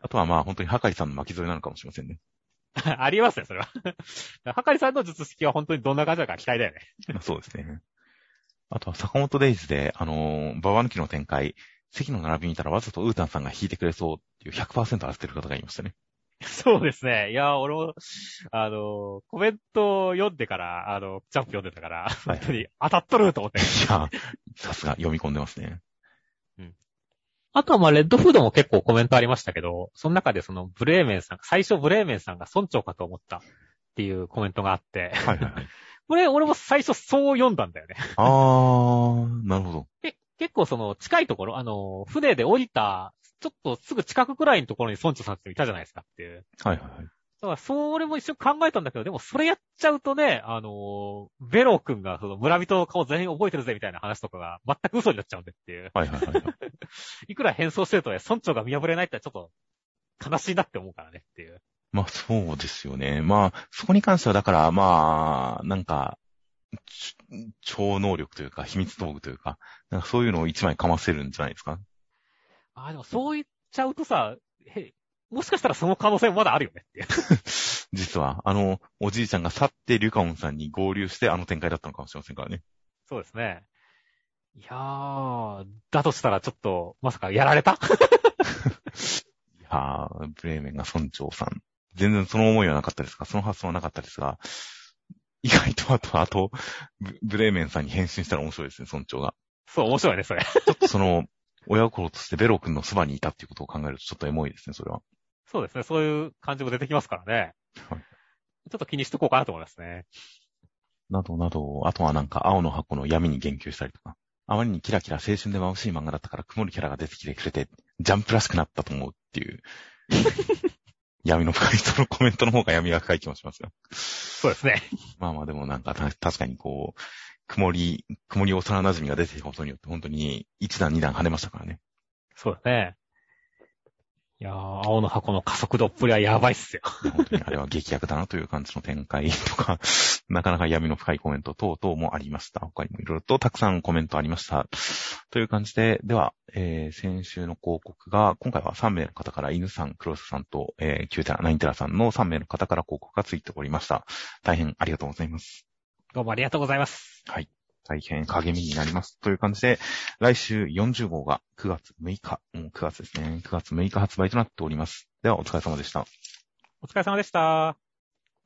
あとはまあ本当にハカリさんの巻き添えなのかもしれませんね。ありますね、それは。はかりさんの術式は本当にどんな感じだか期待だよね。ま あそうですね。あとは坂本デイズで、あのーババ抜きの展開、席の並び見たらわざとウータンさんが弾いてくれそうっていう100%当ててる方がいましたね。そうですね。いや、俺も、あの、コメントを読んでから、あの、ジャンプ読んでたから、本当に当たっとると思って。いや、さすが読み込んでますね。あとはまあ、レッドフードも結構コメントありましたけど、その中でそのブレーメンさん、最初ブレーメンさんが村長かと思ったっていうコメントがあって、はいはいはい。これ俺も最初そう読んだんだよね。あー、なるほど。け結構その近いところ、あの、船で降りた、ちょっとすぐ近くくらいのところに村長さんっていたじゃないですかっていう。はいはいはい。だから、それも一瞬考えたんだけど、でもそれやっちゃうとね、あのーベロ君がその村人の顔全員覚えてるぜみたいな話とかが全く嘘になっちゃうんでっていう。はいはいはいはい。いくら変装してるとね、村長が見破れないってちょっと悲しいなって思うからねっていう。まあそうですよね。まあ、そこに関してはだから、まあ、なんか、ち超能力というか、秘密道具というか、なんかそういうのを一枚かませるんじゃないですか？ああ、でもそう言っちゃうとさ、へ、もしかしたらその可能性もまだあるよねって。実は、あの、おじいちゃんが去ってリュカオンさんに合流してあの展開だったのかもしれませんからね。そうですね。いやー、だとしたらちょっと、まさかやられた？いやー、ブレーメンが村長さん。全然その思いはなかったですが、その発想はなかったですが、意外とあと、あと、ブブレーメンさんに変身したら面白いですね、村長が。そう、面白いね、それ。ちょっとその、親心としてベロ君のそばにいたっていうことを考えるとちょっとエモいですね、それは。そうですね、そういう感じも出てきますからね。はいちょっと気にしとこうかなと思いますね。などなど、あとはなんか青の箱の闇に言及したりとか。あまりにキラキラ青春で眩しい漫画だったから曇るキャラが出てきてくれて、ジャンプらしくなったと思うっていう。闇の深い人のコメントの方が闇が深い気もしますよ。そうですね。まあまあでもなんかた確かにこう、曇り、曇り幼馴染が出てきたことによって本当に一段二段跳ねましたからね。そうだね。いやー、青の箱の加速度っぷりはやばいっすよ。本当にあれは劇薬だなという感じの展開 とか、なかなか闇の深いコメント等々もありました。他にもいろいろとたくさんコメントありました。という感じで、では、えー先週の広告が、今回は3名の方から犬さん、クロスさんと、えー、9テラ、9テラさんの3名の方から広告がついておりました。大変ありがとうございます。どうもありがとうございます。はい。大変励みになります。という感じで、来週40号が9月6日、もう9月ですね。9月6日発売となっております。では、お疲れ様でした。お疲れ様でした。